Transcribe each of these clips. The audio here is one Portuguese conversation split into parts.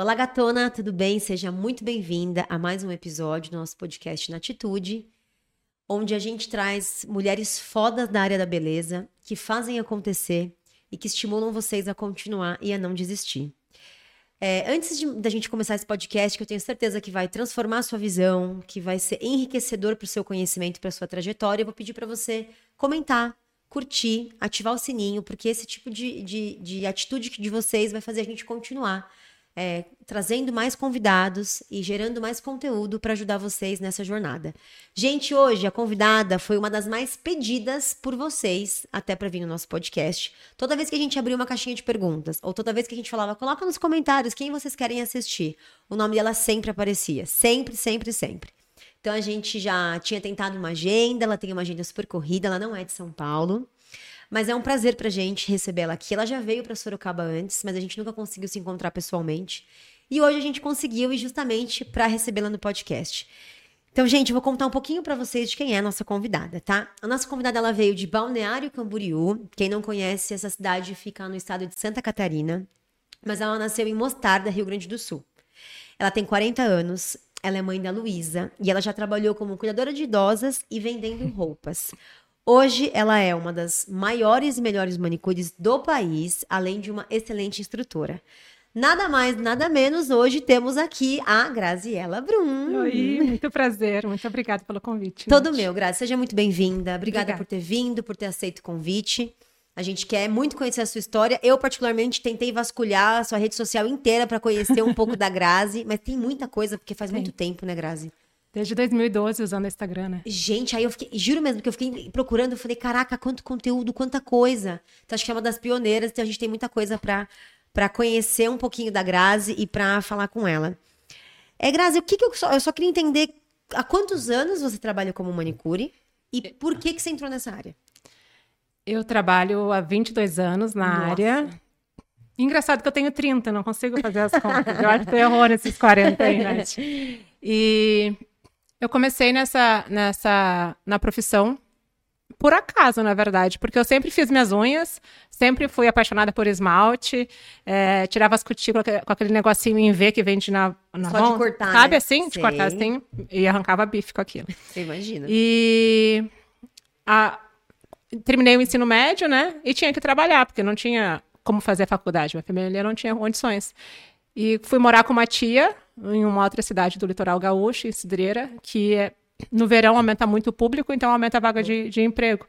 Olá, gatona, tudo bem? Seja muito bem-vinda a mais um episódio do nosso podcast Na Atitude, onde a gente traz mulheres fodas da área da beleza que fazem acontecer e que estimulam vocês a continuar e a não desistir. É, antes de, da gente começar esse podcast, que eu tenho certeza que vai transformar a sua visão, que vai ser enriquecedor para o seu conhecimento, para a sua trajetória, eu vou pedir para você comentar, curtir, ativar o sininho, porque esse tipo de, de, de atitude de vocês vai fazer a gente continuar é, trazendo mais convidados e gerando mais conteúdo para ajudar vocês nessa jornada. Gente, hoje a convidada foi uma das mais pedidas por vocês até para vir no nosso podcast. Toda vez que a gente abriu uma caixinha de perguntas, ou toda vez que a gente falava, coloca nos comentários quem vocês querem assistir, o nome dela sempre aparecia. Sempre, sempre, sempre. Então a gente já tinha tentado uma agenda, ela tem uma agenda super corrida, ela não é de São Paulo. Mas é um prazer pra gente recebê-la aqui. Ela já veio para Sorocaba antes, mas a gente nunca conseguiu se encontrar pessoalmente. E hoje a gente conseguiu, e justamente para recebê-la no podcast. Então, gente, eu vou contar um pouquinho para vocês de quem é a nossa convidada, tá? A nossa convidada ela veio de Balneário Camboriú. Quem não conhece, essa cidade fica no estado de Santa Catarina, mas ela nasceu em Mostarda, Rio Grande do Sul. Ela tem 40 anos, ela é mãe da Luísa e ela já trabalhou como cuidadora de idosas e vendendo roupas. Hoje ela é uma das maiores e melhores manicures do país, além de uma excelente instrutora. Nada mais, nada menos, hoje temos aqui a Graziela Brum. Oi, muito prazer, muito obrigada pelo convite. Todo meu, Grazi, seja muito bem-vinda. Obrigada, Obrigada por ter vindo, por ter aceito o convite. A gente quer muito conhecer a sua história. Eu, particularmente, tentei vasculhar a sua rede social inteira para conhecer um pouco da Grazi, mas tem muita coisa, porque faz tem. muito tempo, né, Grazi? Desde 2012 usando o Instagram, né? Gente, aí eu fiquei, juro mesmo que eu fiquei procurando, eu falei, caraca, quanto conteúdo, quanta coisa. Então acho que é uma das pioneiras, então a gente tem muita coisa para para conhecer um pouquinho da Grazi e para falar com ela. É, Grazi, o que, que eu só eu só queria entender há quantos anos você trabalha como manicure e por que que você entrou nessa área? Eu trabalho há 22 anos na Nossa. área. Engraçado que eu tenho 30, não consigo fazer as contas. Eu acho que errou nesses 40 aí? E eu comecei nessa, nessa, na profissão por acaso, na verdade, porque eu sempre fiz minhas unhas, sempre fui apaixonada por esmalte, é, tirava as cutículas com aquele negocinho em V que vende na, na Só mão. de cortar, Sabe né? assim? De cortar assim, e arrancava bife com aquilo. Você imagina. E a, terminei o ensino médio, né, e tinha que trabalhar, porque não tinha como fazer a faculdade, minha família não tinha condições. E fui morar com uma tia em uma outra cidade do litoral gaúcho, em Cidreira, que é, no verão aumenta muito o público, então aumenta a vaga de, de emprego.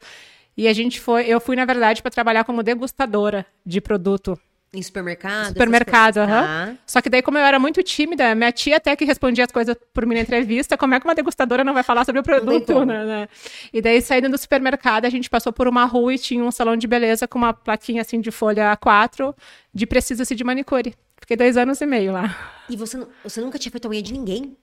E a gente foi, eu fui, na verdade, para trabalhar como degustadora de produto em supermercado? Supermercado, aham. Uhum. Só que daí, como eu era muito tímida, minha tia até que respondia as coisas por mim na entrevista, como é que uma degustadora não vai falar sobre o produto, né, né? E daí, saindo do supermercado, a gente passou por uma rua e tinha um salão de beleza com uma plaquinha assim de folha A4 de precisa-se de manicure. Fiquei dois anos e meio lá. E você, você nunca tinha feito a unha de ninguém?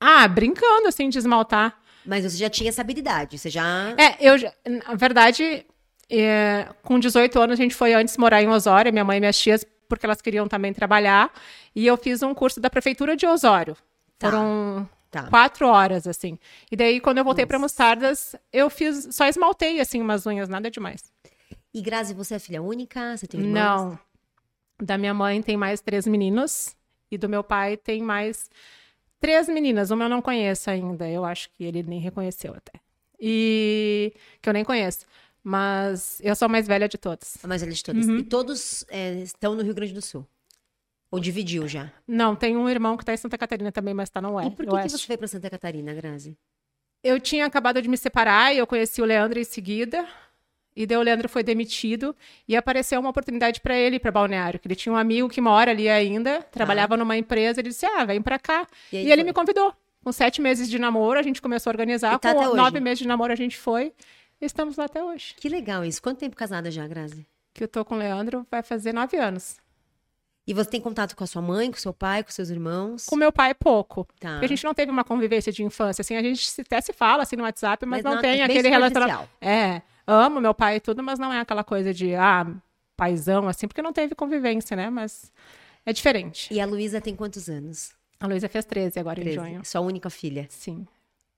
Ah, brincando, assim, de esmaltar. Mas você já tinha essa habilidade, você já... É, eu, na verdade, é, com 18 anos, a gente foi antes morar em Osório, minha mãe e minhas tias, porque elas queriam também trabalhar. E eu fiz um curso da Prefeitura de Osório. Tá. Foram tá. quatro horas, assim. E daí, quando eu voltei para Mostardas, eu fiz, só esmaltei, assim, umas unhas, nada demais. E Grazi, você é filha única? Você tem irmãos? Não. Da minha mãe tem mais três meninos. E do meu pai tem mais três meninas. Uma eu não conheço ainda. Eu acho que ele nem reconheceu até. E que eu nem conheço. Mas eu sou a mais velha de todos. A mais velha de todas. Uhum. E todos é, estão no Rio Grande do Sul? Ou dividiu já? Não, tem um irmão que está em Santa Catarina também, mas está no Oeste. E por que, que você foi para Santa Catarina, Grazi? Eu tinha acabado de me separar e eu conheci o Leandro em seguida. E daí o Leandro foi demitido e apareceu uma oportunidade para ele para Balneário, que ele tinha um amigo que mora ali ainda, trabalhava ah. numa empresa, ele disse: "Ah, vem para cá". E, e ele me convidou. Com sete meses de namoro, a gente começou a organizar. Tá com nove meses de namoro, a gente foi. Estamos lá até hoje. Que legal isso. Quanto tempo casada já, Grazi? Que eu tô com o Leandro vai fazer nove anos. E você tem contato com a sua mãe, com seu pai, com seus irmãos? Com meu pai, pouco. Tá. Porque a gente não teve uma convivência de infância, assim, a gente até se fala, assim, no WhatsApp, mas, mas não, não, tem é aquele relacionamento. É, amo meu pai e tudo, mas não é aquela coisa de, ah, paizão, assim, porque não teve convivência, né? Mas é diferente. E a Luísa tem quantos anos? A Luísa fez 13 agora 13. em junho. Sua única filha? Sim.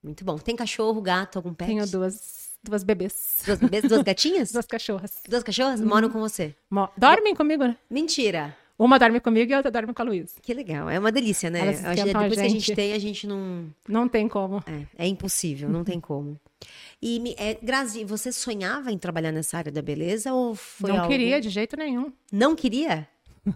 Muito bom. Tem cachorro, gato, algum pet? Tenho duas Duas bebês. Duas bebês? Duas gatinhas? Duas cachorras. Duas cachorras? Moram com você? Mo Dormem comigo, né? Mentira. Uma dorme comigo e a outra dorme com a Luísa. Que legal. É uma delícia, né? Elas Acho que esquentam a depois que a gente gente. tem, a gente não. Não tem como. É, é impossível, não tem como. E, é, Grazi, você sonhava em trabalhar nessa área da beleza ou foi não algo- queria de jeito nenhum. Não queria?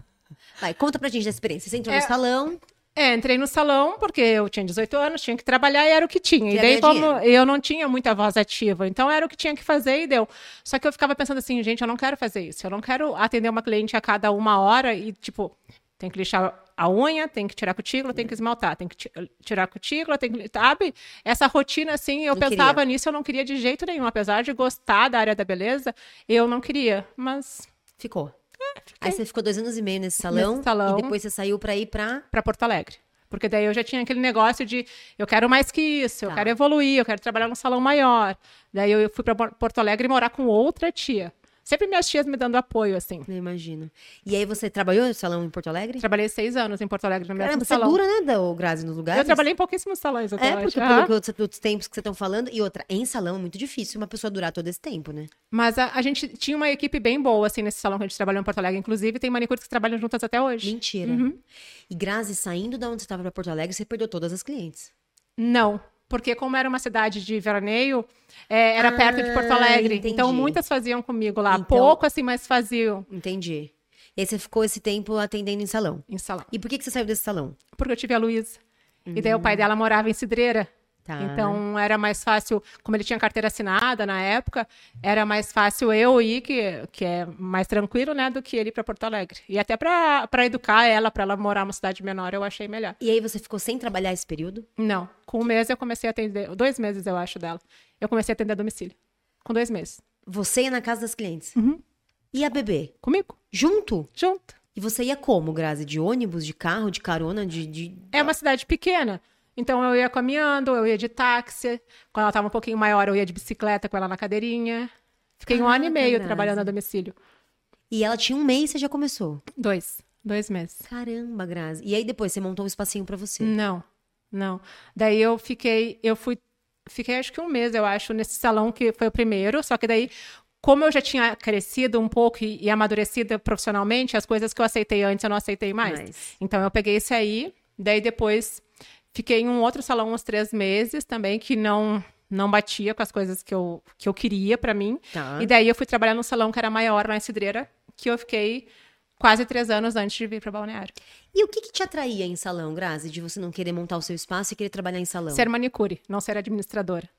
Vai, conta pra gente da experiência. Você entrou no É, salão, É, entrei no salão porque eu tinha 18 anos, tinha que trabalhar e era o que tinha. E daí, como eu não tinha muita voz ativa, então era o que tinha que fazer e deu. Só que eu ficava pensando assim, gente, eu não quero fazer isso. Eu não quero atender uma cliente a cada uma hora e, tipo, tem que lixar a unha, tem que tirar a cutícula, tem que esmaltar, tem que ti- tirar a cutícula, tem que. Sabe? Essa rotina, assim, eu Não pensava queria. nisso, eu não queria de jeito nenhum. Apesar de gostar da área da beleza, eu não queria. Mas ficou. Aí você ficou dois anos e meio nesse salão, Nesse salão. e depois você saiu pra ir pra... para Porto Alegre. Porque daí eu já tinha aquele negócio de eu quero mais que isso, eu Tá. quero evoluir, eu quero trabalhar num salão maior. Daí eu fui para Porto Alegre morar com outra tia. Sempre minhas tias me dando apoio, assim. Eu imagino. E aí você trabalhou no salão em Porto Alegre? Trabalhei seis anos em Porto Alegre no mesmo Caramba, você é salão. dura, né, Grazi, nos lugares? Eu trabalhei em pouquíssimos salões até É, porque Aham. pelo que outros, outros tempos que você estão falando. E outra, em salão é muito difícil uma pessoa durar todo esse tempo, né? Mas a, a gente tinha uma equipe bem boa, assim, nesse salão que a gente trabalhou em Porto Alegre. Inclusive, tem manicures que trabalham juntas até hoje. Mentira. Uhum. E Grazi, saindo da onde você estava pra Porto Alegre, você perdeu todas as clientes. Não, porque como era uma cidade de veraneio, é, era perto de Porto Ah, Alegre. entendi. Então, muitas faziam comigo lá. Então- Pouco, assim, mas faziam Entendi. E aí você ficou esse tempo atendendo em salão. em salão. E por que, que você saiu desse salão? porque eu tive a Luísa. E daí o pai dela morava em Cidreira. Tá. Então era mais fácil, como ele tinha carteira assinada na época, era mais fácil eu ir, que, que é mais tranquilo, né, do que ele ir para Porto Alegre. E até para educar ela, para ela morar numa cidade menor, eu achei melhor. E aí você ficou sem trabalhar esse período? Não, com um mês eu comecei a atender, dois meses eu acho dela, eu comecei a atender a domicílio. Com dois meses. Você ia na casa das clientes. Uhum. E a bebê? Comigo, Junto? junto. E você ia como, Grazi? De ônibus, de carro, de carona, de. de... É uma cidade pequena. Então eu ia caminhando, eu ia de táxi. Quando ela estava um pouquinho maior, eu ia de bicicleta com ela na cadeirinha. Fiquei um ano e meio trabalhando a domicílio. E ela tinha um mês e você já começou. Dois. Dois meses. Caramba, Grazi. E aí depois você montou um espacinho pra você. Não, não. Daí eu fiquei, eu fui, fiquei acho que um mês, eu acho, nesse salão que foi o primeiro. Só que daí, como eu já tinha crescido um pouco e, e amadurecido profissionalmente, as coisas que eu aceitei antes eu não aceitei mais. Mas- Então eu peguei esse aí, daí depois fiquei em um outro salão uns três meses também, que não não batia com as coisas que eu, que eu queria pra mim. Tá. E daí eu fui trabalhar num salão que era maior em Cidreira, que eu fiquei quase três anos antes de vir para Balneário. E o que, que te atraía em salão, Grazi? De você não querer montar o seu espaço e querer trabalhar em salão? Ser manicure, não ser administradora.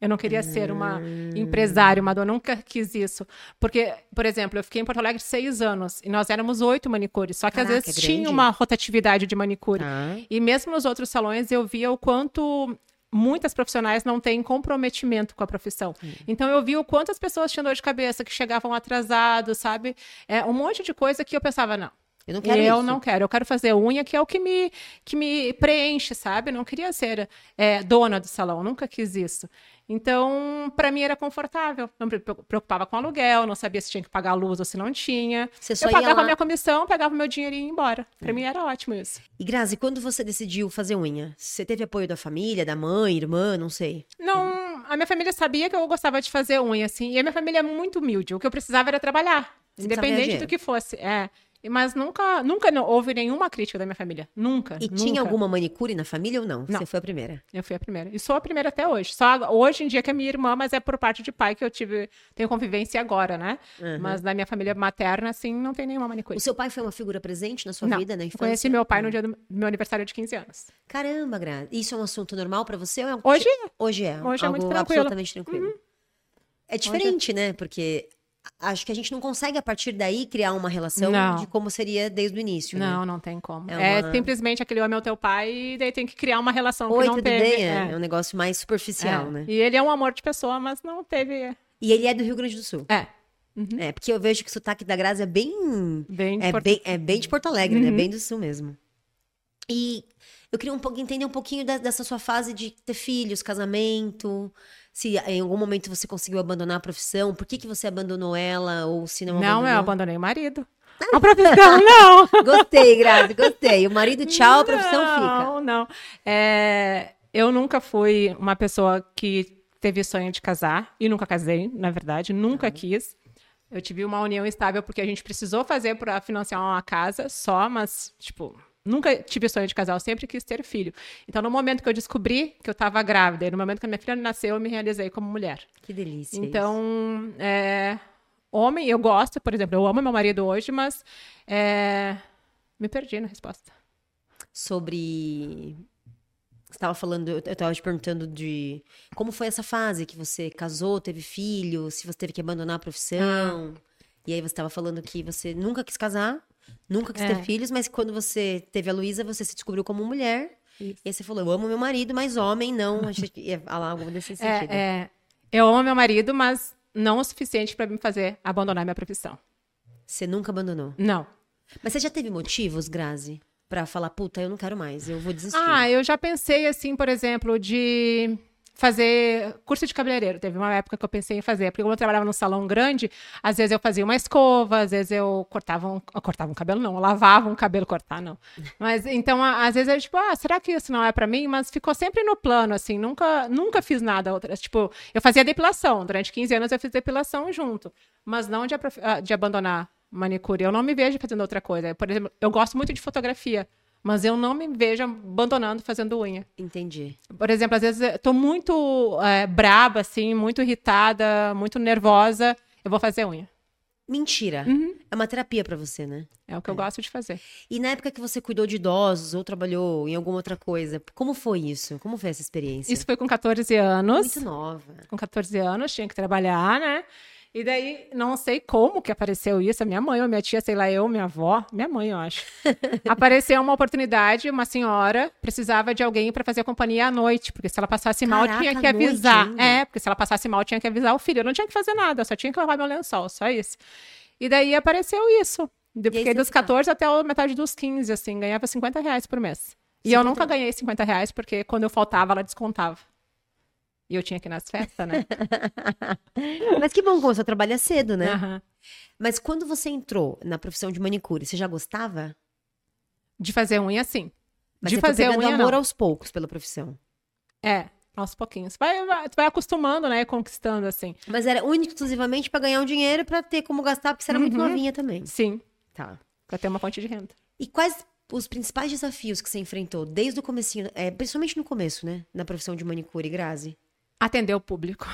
Eu não queria ser uma empresária, uma dona, nunca quis isso. Porque, por exemplo, eu fiquei em Porto Alegre seis anos e nós éramos oito manicures, só que Caraca, às vezes é tinha uma rotatividade de manicure. Tá. E mesmo nos outros salões eu via o quanto muitas profissionais não têm comprometimento com a profissão. Hum. Então eu vi o quanto as pessoas tinham dor de cabeça, que chegavam atrasados, sabe? É, um monte de coisa que eu pensava, não. Eu não quero eu isso. não quero, eu quero fazer unha, que é o que me, que me preenche, sabe? Eu não queria ser é, dona do salão, nunca quis isso. Então, para mim era confortável. Não me preocupava com aluguel, não sabia se tinha que pagar a luz ou se não tinha. Você só eu pagava lá- minha comissão, pegava meu dinheiro e ia embora. Para mim era ótimo isso. E Grazi, quando você decidiu fazer unha, você teve apoio da família, da mãe, irmã, não sei? Não, a minha família sabia que eu gostava de fazer unha, assim, e a minha família é muito humilde. O que eu precisava era trabalhar, independente do que fosse. É. Mas nunca, nunca não houve nenhuma crítica da minha família. Nunca. E nunca. tinha alguma manicure na família ou não? Não. Você foi a primeira. Eu fui a primeira. E sou a primeira até hoje. Só hoje em dia que é minha irmã, mas é por parte de pai que eu tive, tenho convivência agora, né? Mas na minha família materna, assim, não tem nenhuma manicure. O seu pai foi uma figura presente na sua não, vida, na eu infância? conheci meu pai no dia do meu aniversário de 15 anos. Caramba, Grazi. Isso é um assunto normal pra você? Ou é um... Hoje é. Hoje é. Hoje é muito tranquilo. Uhum. absolutamente tranquilo. É diferente, né? Porque acho que a gente não consegue, a partir daí, criar uma relação Não. de como seria desde o início, Não, né? não tem como. É É, uma- simplesmente aquele homem é o teu pai e daí tem que criar uma relação Oi, que não tudo teve. bem? É. É. é um negócio mais superficial, É. né? E ele é um amor de pessoa, mas não teve. E ele é do Rio Grande do Sul. É. É, porque eu vejo que o sotaque da Grazi é bem... Bem de É Porto- bem, é bem de Porto Alegre, né? Uhum. Bem do Sul mesmo. E eu queria um pouco entender um pouquinho dessa sua fase de ter filhos, casamento, se em algum momento você conseguiu abandonar a profissão, por que, que você abandonou ela, ou se não Não, abandonou? eu abandonei o marido. A profissão, não. Gostei, Grazi, gostei. O marido tchau, a profissão fica. Não, não. É, eu nunca fui uma pessoa que teve sonho de casar e nunca casei, na verdade, nunca Tá. quis. Eu tive uma união estável porque a gente precisou fazer para financiar uma casa só, mas, tipo, nunca tive sonho de casar, eu sempre quis ter filho. Então, no momento que eu descobri que eu estava grávida e no momento que a minha filha nasceu, eu me realizei como mulher. Que delícia. Então, é, homem, eu gosto, por exemplo, eu amo meu marido hoje, mas é, me perdi na resposta. Sobre você estava falando, eu estava te perguntando de como foi essa fase que você casou, teve filho, se você teve que abandonar a profissão. Ah. E aí você estava falando que você nunca quis casar, nunca quis é. ter filhos, mas quando você teve a Luísa, você se descobriu como mulher. Isso. E aí você falou, eu amo meu marido, mas homem não. Ia falar algo desse é, sentido. É, é. Eu amo meu marido, mas não o suficiente para me fazer abandonar minha profissão. Você nunca abandonou? Não. Mas você já teve motivos, Grazi? para falar, puta, eu não quero mais, eu vou desistir? Ah, eu já pensei assim, por exemplo, de fazer curso de cabeleireiro. Teve uma época que eu pensei em fazer, porque como eu trabalhava num salão grande, às vezes eu fazia uma escova, às vezes eu cortava um, eu cortava um cabelo, não, eu lavava um cabelo, cortar não. Mas então, às vezes eu tipo, ah, será que isso não é para mim? Mas ficou sempre no plano, assim, nunca, nunca fiz nada. Outra, tipo, eu fazia depilação, durante 15 anos eu fiz depilação junto, mas não de, ah, de abandonar manicure. Eu não me vejo fazendo outra coisa. Por exemplo, eu gosto muito de fotografia, mas eu não me vejo abandonando fazendo unha. Entendi. Por exemplo, às vezes eu tô muito é, braba, assim, muito irritada, muito nervosa, eu vou fazer unha. Mentira. Uhum. É uma terapia para você, né? É o que é. eu gosto de fazer. E na época que você cuidou de idosos ou trabalhou em alguma outra coisa, como foi isso? Como foi essa experiência? Isso foi com 14 anos. Muito nova. Com 14 anos, tinha que trabalhar, né? E daí, não sei como que apareceu isso, a minha mãe ou minha tia, sei lá, eu, minha avó, minha mãe, eu acho. apareceu uma oportunidade, uma senhora precisava de alguém para fazer companhia à noite, porque se ela passasse mal, Caraca, tinha que avisar. É, porque se ela passasse mal, tinha que avisar o filho. Eu não tinha que fazer nada, eu só tinha que lavar meu lençol, só isso. E daí apareceu isso. Eu fiquei dos 14 até a metade dos 15, assim, ganhava 50 reais por mês. E eu nunca ganhei 50 reais, porque quando eu faltava, ela descontava. E eu tinha que ir nas festas, né? Mas que bom, como você trabalha cedo, né? Uhum. Mas quando você entrou na profissão de manicure, você já gostava? De fazer unha, sim. Mas de você fazer foi unha, amor não. aos poucos pela profissão. É, aos pouquinhos. Vai, vai, vai acostumando, né? Conquistando, assim. Mas era único exclusivamente para ganhar um dinheiro para ter como gastar, porque você era uhum. muito novinha também. Sim. Tá. Pra ter uma fonte de renda. E quais os principais desafios que você enfrentou desde o comecinho, é, principalmente no começo, né? Na profissão de manicure, Grazi? Atender o público.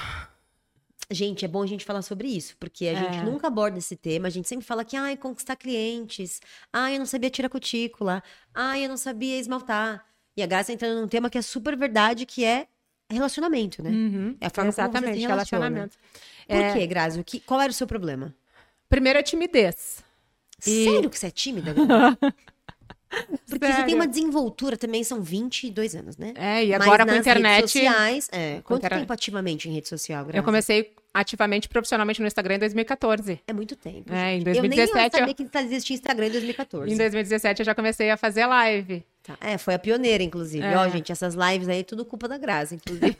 Gente, é bom a gente falar sobre isso, porque a é. gente nunca aborda esse tema. A gente sempre fala que, ai, conquistar clientes. Ai, eu não sabia tirar cutícula. Ai, eu não sabia esmaltar. E a Graça entrando num tema que é super verdade, que é relacionamento, né? Uhum. É a forma Exatamente, como você relacionamento. Por é... quê, Grazi? Que, qual era o seu problema? Primeiro, a timidez. Sério e... que você é tímida? Porque Sério? você tem uma desenvoltura também, são 22 anos, né? É, e agora Mas com a internet. Redes sociais, é. Quanto internet... tempo ativamente em rede social, Grazi? Eu comecei ativamente profissionalmente no Instagram em 2014. É muito tempo. É, em 2017. Eu nem sabia eu... que existia Instagram em 2014. Em 2017 eu já comecei a fazer live. Tá. É, foi a pioneira, inclusive. É. Ó, gente, essas lives aí, tudo culpa da Grazi, inclusive.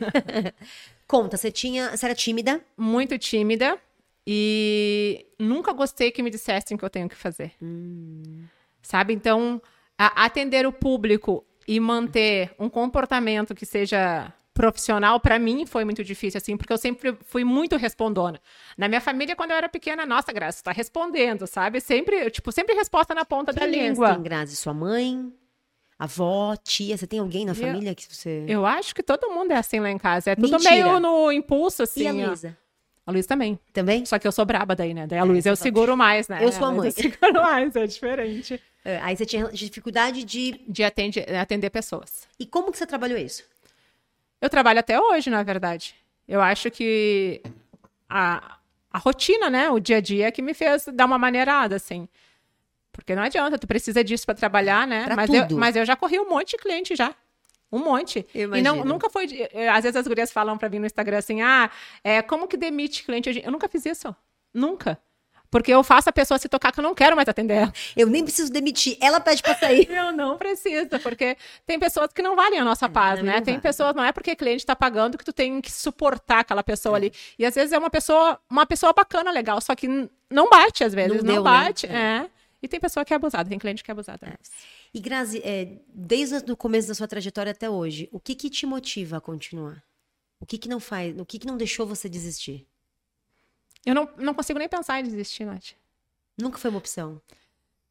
Conta, você tinha. Você era tímida? Muito tímida. E nunca gostei que me dissessem o que eu tenho que fazer. Hum. Sabe? Então, atender o público e manter um comportamento que seja profissional para mim foi muito difícil assim, porque eu sempre fui muito respondona. Na minha família quando eu era pequena, nossa, Graça, está respondendo, sabe? Sempre, tipo, sempre resposta na ponta Quem da é língua. Tem Grazi, sua mãe? Avó, tia, você tem alguém na eu, família que você Eu acho que todo mundo é assim lá em casa, é tudo Mentira. meio no impulso assim. E a Luísa? A Luísa também. Também? Só que eu sou braba daí, né? Daí a é, Luísa eu seguro mais, né? Eu sou a mãe. Eu seguro mais, é diferente. É, aí você tinha dificuldade de... De atender, atender pessoas. E como que você trabalhou isso? Eu trabalho até hoje, na verdade. Eu acho que a, a rotina, né? O dia a dia que me fez dar uma maneirada, assim. Porque não adianta, tu precisa disso para trabalhar, né? Pra mas, tudo. Eu, mas eu já corri um monte de cliente já. Um monte. Eu e não, nunca foi. Eh, às vezes as gurias falam para mim no Instagram assim: ah, é, como que demite cliente? Eu nunca fiz isso. Nunca. Porque eu faço a pessoa se tocar que eu não quero mais atender ela. Eu nem preciso demitir. Ela pede pra sair. eu não preciso, porque tem pessoas que não valem a nossa paz, né? Tem vale. pessoas, não é porque o cliente está pagando que tu tem que suportar aquela pessoa é. ali. E às vezes é uma pessoa, uma pessoa bacana, legal, só que não bate às vezes, não, não deu, né? bate. Né? É. E tem pessoa que é abusada, tem cliente que é abusada. É. E Grazi, é, desde o começo da sua trajetória até hoje, o que que te motiva a continuar? O que que não faz, o que que não deixou você desistir? Eu não, não consigo nem pensar em desistir, Nath. Nunca foi uma opção.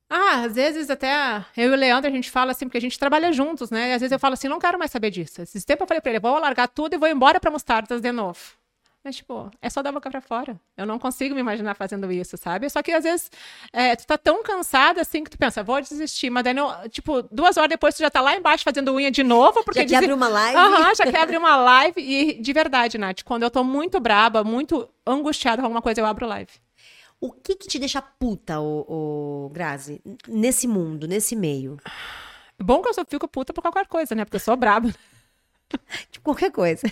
Ah, às vezes até eu e o Leandro a gente fala assim, porque a gente trabalha juntos, né? E às vezes eu falo assim, não quero mais saber disso. Esse tempo eu falei pra ele, vou largar tudo e vou embora pra Mostardas de novo. Mas, tipo, é só dar a boca pra fora. Eu não consigo me imaginar fazendo isso, sabe? Só que às vezes é, tu tá tão cansada assim que tu pensa, vou desistir. Mas daí, não, tipo, duas horas depois tu já tá lá embaixo fazendo unha de novo. Porque já quer abrir uma live. Aham, já quer abrir uma live. E de verdade, Nath, quando eu tô muito braba, muito angustiada com alguma coisa, eu abro live. O que que te deixa puta, o, o Grazi, nesse mundo, nesse meio? Bom que eu só fico puta por qualquer coisa, né? Porque eu sou braba. Tipo, qualquer coisa.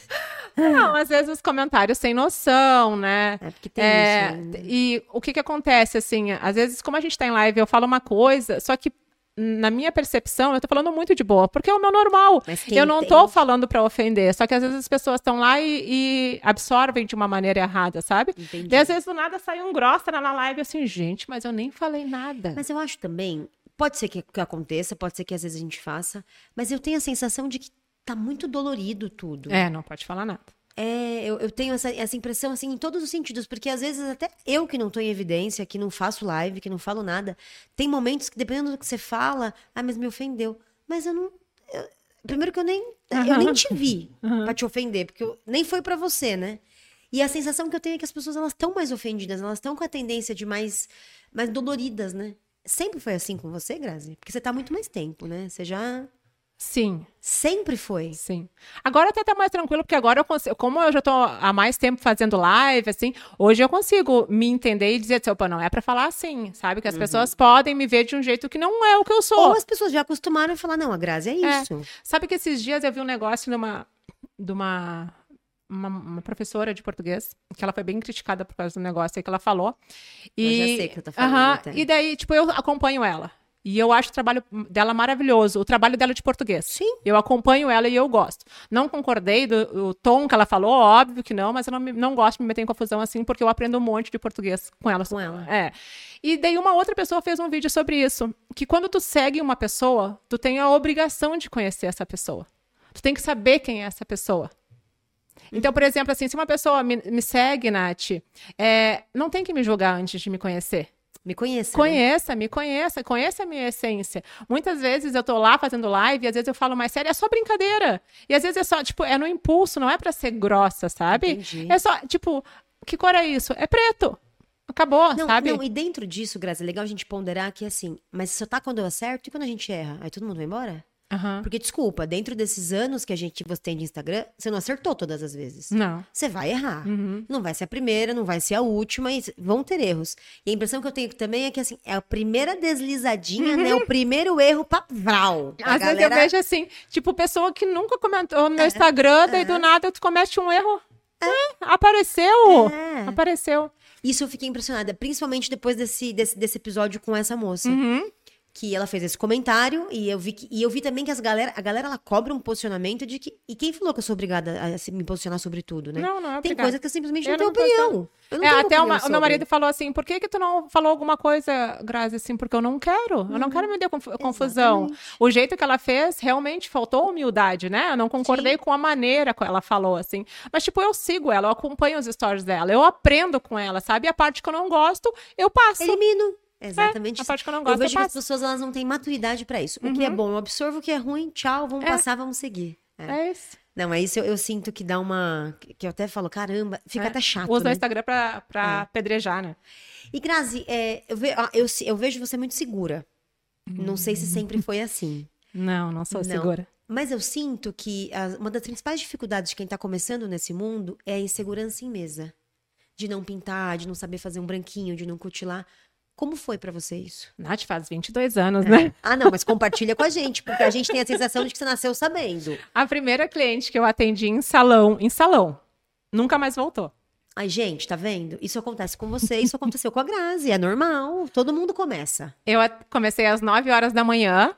Não, às vezes os comentários sem noção, né? É porque tem é, isso. Ainda. E o que que acontece, assim, às vezes, como a gente tá em live, eu falo uma coisa, só que na minha percepção, eu tô falando muito de boa, porque é o meu normal. Eu não tô falando para ofender, só que às vezes as pessoas estão lá e, e, absorvem de uma maneira errada, sabe? Entendi. E às vezes do nada sai um grossa na live assim, gente, mas eu nem falei nada. Mas eu acho também, pode ser que, que aconteça, pode ser que às vezes a gente faça, mas eu tenho a sensação de que tá muito dolorido tudo. É, não pode falar nada. É, eu, eu tenho essa, essa impressão, assim, em todos os sentidos, porque às vezes até eu que não tô em evidência, que não faço live, que não falo nada, tem momentos que, dependendo do que você fala, ah, mas me ofendeu. Mas eu não. Eu, primeiro que eu nem. Uhum. Eu nem te vi uhum. pra te ofender, porque eu, nem foi para você, né? E a sensação que eu tenho é que as pessoas elas estão mais ofendidas, elas estão com a tendência de mais, mais doloridas, né? Sempre foi assim com você, Grazi? Porque você tá muito mais tempo, né? Você já. Sim. Sempre foi. Sim. Agora até tá mais tranquilo, porque agora eu consigo, como eu já tô há mais tempo fazendo live, assim, hoje eu consigo me entender e dizer, opa, não é para falar assim, sabe? Que as uhum. pessoas podem me ver de um jeito que não é o que eu sou. Ou as pessoas já acostumaram a falar, não, a Grazi é, é. isso. É. Sabe que esses dias eu vi um negócio numa, de uma, uma, uma, professora de português, que ela foi bem criticada por causa do negócio aí que ela falou. E, eu já sei que eu tô falando. Uh -huh, e daí, tipo, eu acompanho ela. E eu acho o trabalho dela maravilhoso, o trabalho dela de português. Sim. Eu acompanho ela e eu gosto. Não concordei do, do tom que ela falou, óbvio que não, mas eu não, não gosto de me meter em confusão assim, porque eu aprendo um monte de português com ela. Com ela. É. E daí uma outra pessoa fez um vídeo sobre isso, que quando tu segue uma pessoa, tu tem a obrigação de conhecer essa pessoa. Tu tem que saber quem é essa pessoa. Então, por exemplo, assim, se uma pessoa me, me segue, Nath, é, não tem que me julgar antes de me conhecer. Me conheça. Conheça, né? me conheça, conheça a minha essência. Muitas vezes eu tô lá fazendo live e às vezes eu falo mais sério, é só brincadeira. E às vezes é só, tipo, é no impulso, não é para ser grossa, sabe? Entendi. É só, tipo, que cor é isso? É preto. Acabou, não, sabe? Não, e dentro disso, Graça, é legal a gente ponderar que assim, mas só tá quando eu acerto e quando a gente erra? Aí todo mundo vai embora? Uhum. Porque, desculpa, dentro desses anos que a gente você tem de Instagram, você não acertou todas as vezes. Não. Você vai errar. Uhum. Não vai ser a primeira, não vai ser a última, e vão ter erros. E a impressão que eu tenho também é que, assim, é a primeira deslizadinha, uhum. né? O primeiro erro pra vral. Às galera... vezes eu vejo assim, tipo, pessoa que nunca comentou no meu é. Instagram, daí do nada tu comete um erro. É. É, apareceu! É. Apareceu. Isso eu fiquei impressionada, principalmente depois desse, desse, desse episódio com essa moça. Uhum que ela fez esse comentário e eu vi que, e eu vi também que as galera, a galera ela cobra um posicionamento de que e quem falou que eu sou obrigada a me posicionar sobre tudo, né? Não, não é Tem coisa que eu simplesmente eu não, não tenho opinião. Eu não é, tenho até opinião uma, o meu marido falou assim: "Por que que tu não falou alguma coisa, Grazi, assim, porque eu não quero. Eu não uhum. quero me dar conf confusão". Exatamente. O jeito que ela fez realmente faltou humildade, né? Eu não concordei Sim. com a maneira que ela falou assim. Mas tipo, eu sigo ela, eu acompanho os stories dela, eu aprendo com ela, sabe? E a parte que eu não gosto, eu passo. Elimino. Exatamente. É, a parte que eu não gosto, eu vejo eu que as pessoas elas não têm maturidade para isso. Uhum. O que é uhum. bom, eu absorvo o que é ruim, tchau, vamos é. passar, vamos seguir. É, é isso. Não, é isso eu, eu, sinto que dá uma. Que eu até falo, caramba, fica é. até chato. Usa né? o Instagram pra, pra é. pedrejar, né? E Grazi, é, eu, ve, eu, eu, vejo você muito segura. Hum. Não sei se sempre foi assim. Não, não sou não. segura. Mas eu sinto que a, uma das principais dificuldades de quem tá começando nesse mundo é a insegurança em mesa. De não pintar, de não saber fazer um branquinho, de não cutilar. Como foi para você isso? Nath, faz 22 anos, né? É. Ah, não, mas compartilha com a gente, porque a gente tem a sensação de que você nasceu sabendo. A primeira cliente que eu atendi em salão, em salão, nunca mais voltou. Ai, gente, tá vendo? Isso acontece com você, isso aconteceu com a Grazi, é normal, todo mundo começa. Eu comecei às 9 horas da manhã,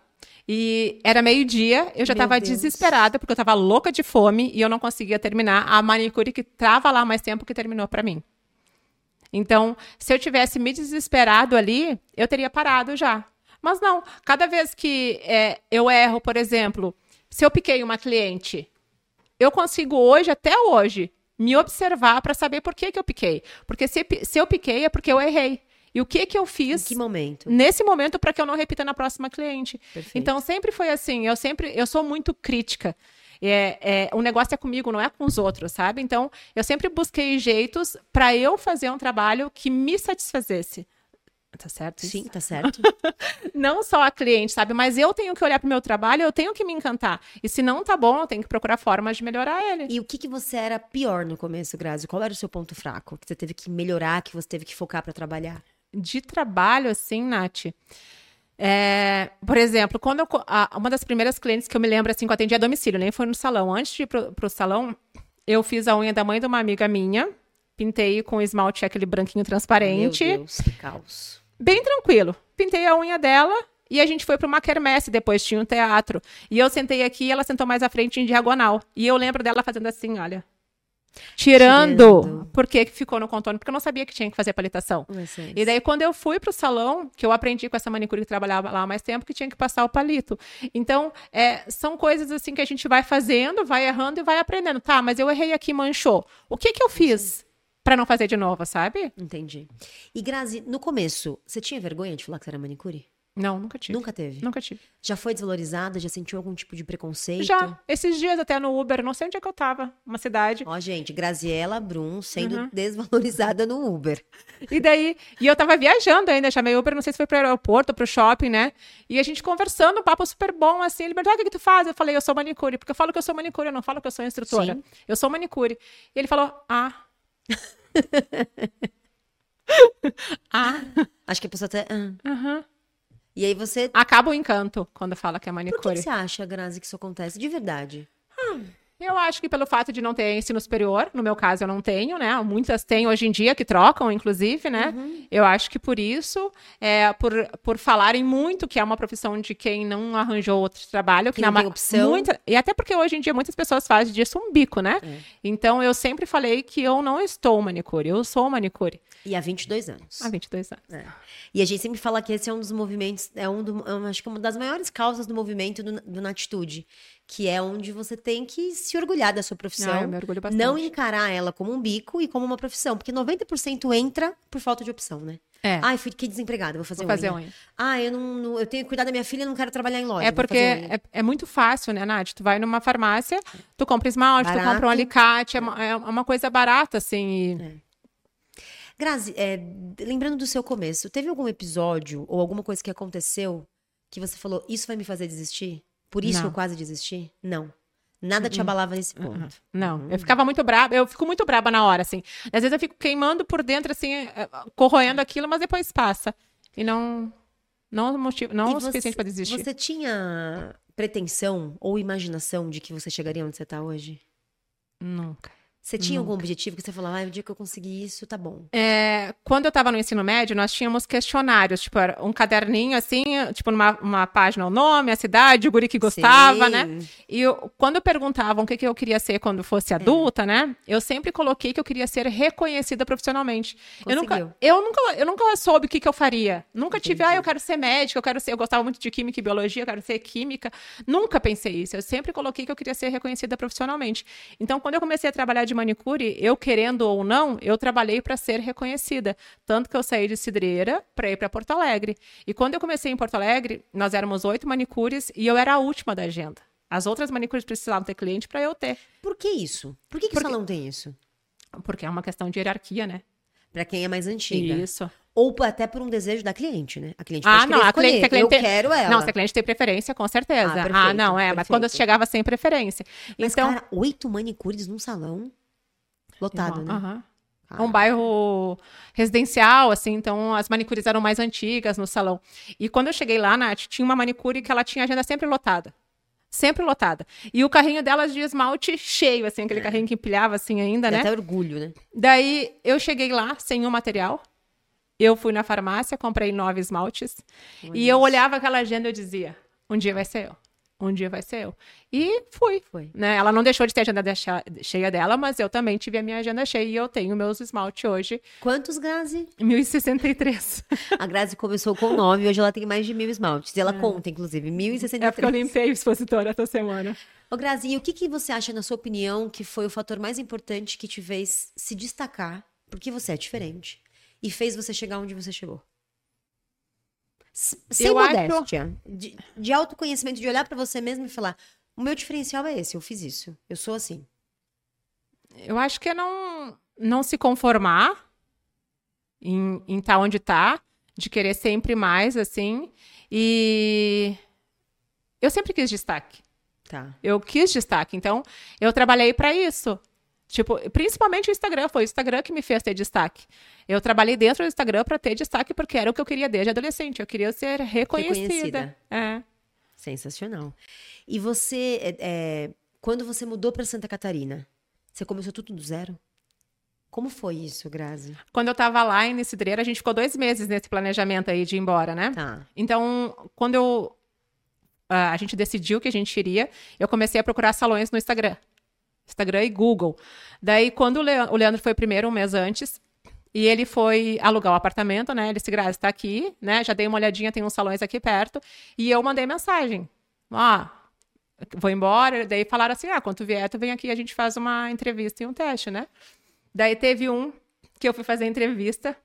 e era meio-dia, eu já Meu tava Deus. desesperada, porque eu tava louca de fome e eu não conseguia terminar a manicure que tava lá mais tempo que terminou para mim. Então, se eu tivesse me desesperado ali, eu teria parado já. Mas não, cada vez que é, eu erro, por exemplo, se eu piquei uma cliente, eu consigo hoje, até hoje, me observar para saber por que, que eu piquei. Porque se, se eu piquei é porque eu errei. E o que que eu fiz? Em que momento? Nesse momento para que eu não repita na próxima cliente. Perfeito. Então sempre foi assim. Eu sempre, eu sou muito crítica. É, é, o negócio é comigo, não é com os outros, sabe? Então eu sempre busquei jeitos para eu fazer um trabalho que me satisfazesse. Tá certo? Isso? Sim, tá certo. não só a cliente, sabe? Mas eu tenho que olhar pro meu trabalho, eu tenho que me encantar. E se não tá bom, eu tenho que procurar formas de melhorar ele. E o que, que você era pior no começo, Grazi? Qual era o seu ponto fraco? Que você teve que melhorar, que você teve que focar para trabalhar? De trabalho, assim, Nath. É, por exemplo, quando eu, a, uma das primeiras clientes que eu me lembro assim que eu atendi a domicílio, nem foi no salão. Antes de ir pro, pro salão, eu fiz a unha da mãe de uma amiga minha, pintei com esmalte aquele branquinho transparente. Meu Deus, que caos. Bem tranquilo. Pintei a unha dela e a gente foi para uma quermesse depois, tinha um teatro. E eu sentei aqui e ela sentou mais à frente em diagonal. E eu lembro dela fazendo assim, olha. Tirando, Tirando. porque ficou no contorno, porque eu não sabia que tinha que fazer palitação. E daí, quando eu fui pro salão, que eu aprendi com essa manicure que trabalhava lá há mais tempo, que tinha que passar o palito. Então, é, são coisas assim que a gente vai fazendo, vai errando e vai aprendendo. Tá, mas eu errei aqui, manchou. O que que eu fiz para não fazer de novo, sabe? Entendi. E Grazi, no começo, você tinha vergonha de falar que você era manicure? Não, nunca tive. Nunca teve? Nunca tive. Já foi desvalorizada? Já sentiu algum tipo de preconceito? Já, esses dias até no Uber, não sei onde é que eu tava, uma cidade. Ó, gente, Graziela Brum sendo Uhum. desvalorizada no Uber. E daí, e eu tava viajando ainda, chamei Uber, não sei se foi pro aeroporto, pro shopping, né? E a gente conversando, um papo super bom, assim, ele perguntou, ah, o que, que tu faz? Eu falei, eu sou manicure, porque eu falo que eu sou manicure, eu não falo que eu sou instrutora. Sim. Eu sou manicure. E ele falou, ah. ah, Acho que a pessoa até. ah. aham. E aí você. Acaba o encanto quando fala que é Por que, manicure. que você acha, Grazi, que isso acontece? De verdade. Eu acho que pelo fato de não ter ensino superior, no meu caso eu não tenho, né? Muitas têm hoje em dia que trocam, inclusive, né? Uhum. Eu acho que por isso, é, por, por falarem muito que é uma profissão de quem não arranjou outro trabalho, Que não tem opção. muita- e até porque hoje em dia muitas pessoas fazem disso um bico, né? É. Então eu sempre falei que eu não estou manicure, eu sou manicure E há 22 anos. há 22 anos. É. E a gente sempre fala que esse é um dos movimentos, é um do, é acho que uma das maiores causas do movimento do, do Natitude, que é onde você tem que se orgulhar da sua profissão, Ah, eu me orgulho bastante. não encarar ela como um bico e como uma profissão, porque 90% entra por falta de opção, né? É, Ai, fiquei desempregada, vou fazer vou fazer unha. Ah, eu não, não- eu tenho que cuidar da minha filha, não quero trabalhar em loja. É porque é, é muito fácil, né, Nath? Tu vai numa farmácia, tu compra esmalte, tu Barato. compra um alicate, é uma, é uma coisa barata, assim. e- É. Grazi, é, lembrando do seu começo, teve algum episódio ou alguma coisa que aconteceu que você falou, isso vai me fazer desistir? Por isso Não. eu quase desisti? Não. Nada te abalava nesse ponto. Não, eu ficava muito braba, eu fico muito braba na hora, assim. Às vezes eu fico queimando por dentro, assim, eh, corroendo aquilo, mas depois passa. E não. Não, motivo, não E o suficiente pra desistir. Você tinha pretensão ou imaginação de que você chegaria onde você tá hoje? Nunca. Você tinha algum objetivo que você falava, ah, o dia que eu conseguir isso, tá bom. É, quando eu estava no ensino médio, nós tínhamos questionários, tipo, era um caderninho assim, tipo, numa uma página o nome, a cidade, o guri que gostava, Sei. né? E eu- quando perguntavam o que, que eu queria ser quando fosse É. adulta, né? Eu sempre coloquei que eu queria ser reconhecida profissionalmente. Eu Conseguiu. nunca, eu nunca, eu nunca soube o que, que eu faria. Nunca tive, Entendi. ah, eu quero ser médica, eu quero ser, eu gostava muito de química e biologia, eu quero ser química. Nunca pensei isso. Eu sempre coloquei que eu queria ser reconhecida profissionalmente. Então, quando eu comecei a trabalhar de manicure, eu querendo ou não, eu trabalhei para ser reconhecida. Tanto que eu saí de Cidreira para ir para Porto Alegre. E quando eu comecei em Porto Alegre, nós éramos oito manicures e eu era a última da agenda. As outras manicures precisavam ter cliente para eu ter. Por que isso? Por que, que Porque- o salão tem isso? Porque é uma questão de hierarquia, né? Pra quem é mais antiga. Isso. Ou até por um desejo da cliente, né? A cliente Ah, não, a cliente- a cliente eu tem- quero ela. Não, se a cliente tem preferência, com certeza. Ah, Ah, perfeito, não, é. Mas quando eu perfeito. chegava sem preferência. Mas, então. cara, oito manicures num salão lotado, né? Cara, um bairro residencial, assim, então as manicures eram mais antigas no salão. E quando eu cheguei lá, Nath, tinha uma manicure que ela tinha agenda sempre lotada. Sempre lotada. E o carrinho delas de esmalte cheio, assim, aquele carrinho que empilhava assim ainda, Dá né? até orgulho, né? Daí eu cheguei lá sem o material. Eu fui na farmácia, comprei nove esmaltes. e eu olhava aquela agenda e eu dizia: um dia vai ser eu. Um dia vai ser eu. E fui. Foi. Né? Ela não deixou de ter a agenda cheia dela, mas eu também tive a minha agenda cheia e eu tenho meus esmalte hoje, Quantos, Grazi? 1063. A Grazi começou com nove, hoje ela tem mais de mil esmaltes. E ela conta, inclusive, 1063. É porque eu limpei o expositor essa semana. Ô, Grazi, e o que, que você acha, na sua opinião, que foi o fator mais importante que te fez se destacar, porque você é diferente, e fez você chegar onde você chegou? Sem Eu acho- modéstia, de, de autoconhecimento, de olhar pra você mesmo e falar: o meu diferencial é esse, eu fiz isso, eu sou assim. Eu acho que é não, não se conformar em estar onde tá, de querer sempre mais, assim. E eu sempre quis destaque. Tá. Eu quis destaque. Então, eu trabalhei para isso. Tipo, principalmente o Instagram. Foi o Instagram que me fez ter destaque. Eu trabalhei dentro do Instagram para ter destaque porque era o que eu queria desde adolescente. Eu queria ser reconhecida. Reconhecida. É. Sensacional. E você, é, é, quando você mudou pra Santa Catarina, você começou tudo do zero? Como foi isso, Grazi? Quando eu tava lá em Cidreira, a gente ficou dois meses nesse planejamento aí de ir embora, né? Tá. Então, quando eu, ah, a gente decidiu que a gente iria, eu comecei a procurar salões no Instagram. Instagram e Google. Daí, quando o Lea- o Leandro foi primeiro, um mês antes, e ele foi alugar o apartamento, né? Ele disse, Grazi, está aqui, né? Já dei uma olhadinha, tem uns salões aqui perto. E eu mandei mensagem. Ó, vou embora. Daí falaram assim, ah, quando tu vier, tu vem aqui a gente faz uma entrevista e um teste, né? Daí teve um que eu fui fazer entrevista.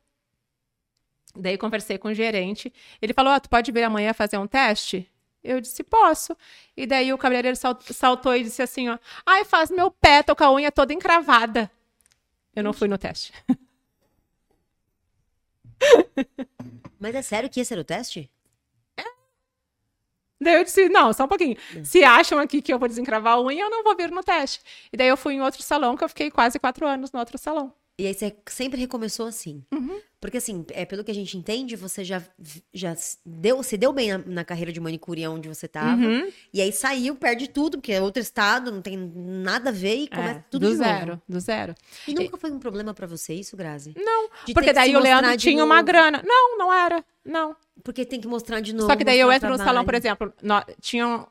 Daí conversei com o gerente. Ele falou: ah, tu pode vir amanhã fazer um teste? Eu disse, posso. E daí o cabeleireiro sal- saltou e disse assim, ó. Ai, faz meu pé, tô com a unha toda encravada. Eu não fui no teste. Mas é sério que esse era o teste? Daí eu disse, não, só um pouquinho. Se acham aqui que eu vou desencravar a unha, eu não vou vir no teste. E daí eu fui em outro salão, que eu fiquei quase quatro anos no outro salão. E aí você sempre recomeçou assim? Uhum. Porque assim, é, pelo que a gente entende, você já, já deu, se deu bem na, na carreira de manicure onde você tava. Uhum. E aí saiu, perde tudo, porque é outro estado, não tem nada a ver e começa É, tudo do de novo. zero, do zero. E nunca foi um problema pra você isso, Grazi? Não, De porque que daí o Leandro tinha uma novo. grana. Não, não era. Não. Porque tem que mostrar de novo. Só que daí eu entro no salão, por exemplo, nó- tinham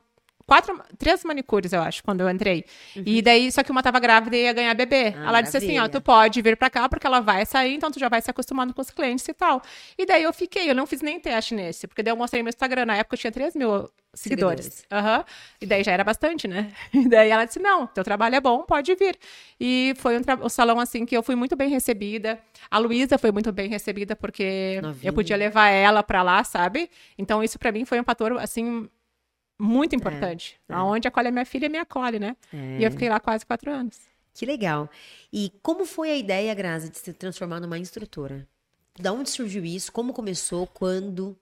quatro, três manicures, eu acho, quando eu entrei. E daí, só que uma tava grávida e ia ganhar bebê. Ah, ela disse assim, ó, maravilha. tu pode vir pra cá porque ela vai sair, então tu já vai se acostumando com os clientes e tal. E daí eu fiquei, eu não fiz nem teste nesse, porque daí eu mostrei meu Instagram, na época eu tinha 3 mil seguidores. Seguidores. Aham. E daí já era bastante, né? E daí ela disse, não, teu trabalho é bom, pode vir. E foi um, um salão, assim, que eu fui muito bem recebida. A Luísa foi muito bem recebida, porque Novinha. eu podia levar ela pra lá, sabe? Então isso pra mim foi um fator, assim, muito importante. é. Aonde acolhe a minha filha, me acolhe, né? É. E eu fiquei lá quase quatro anos. Que legal. E como foi a ideia, Grazi, de se transformar numa instrutora? Da onde surgiu isso? Como começou? Quando?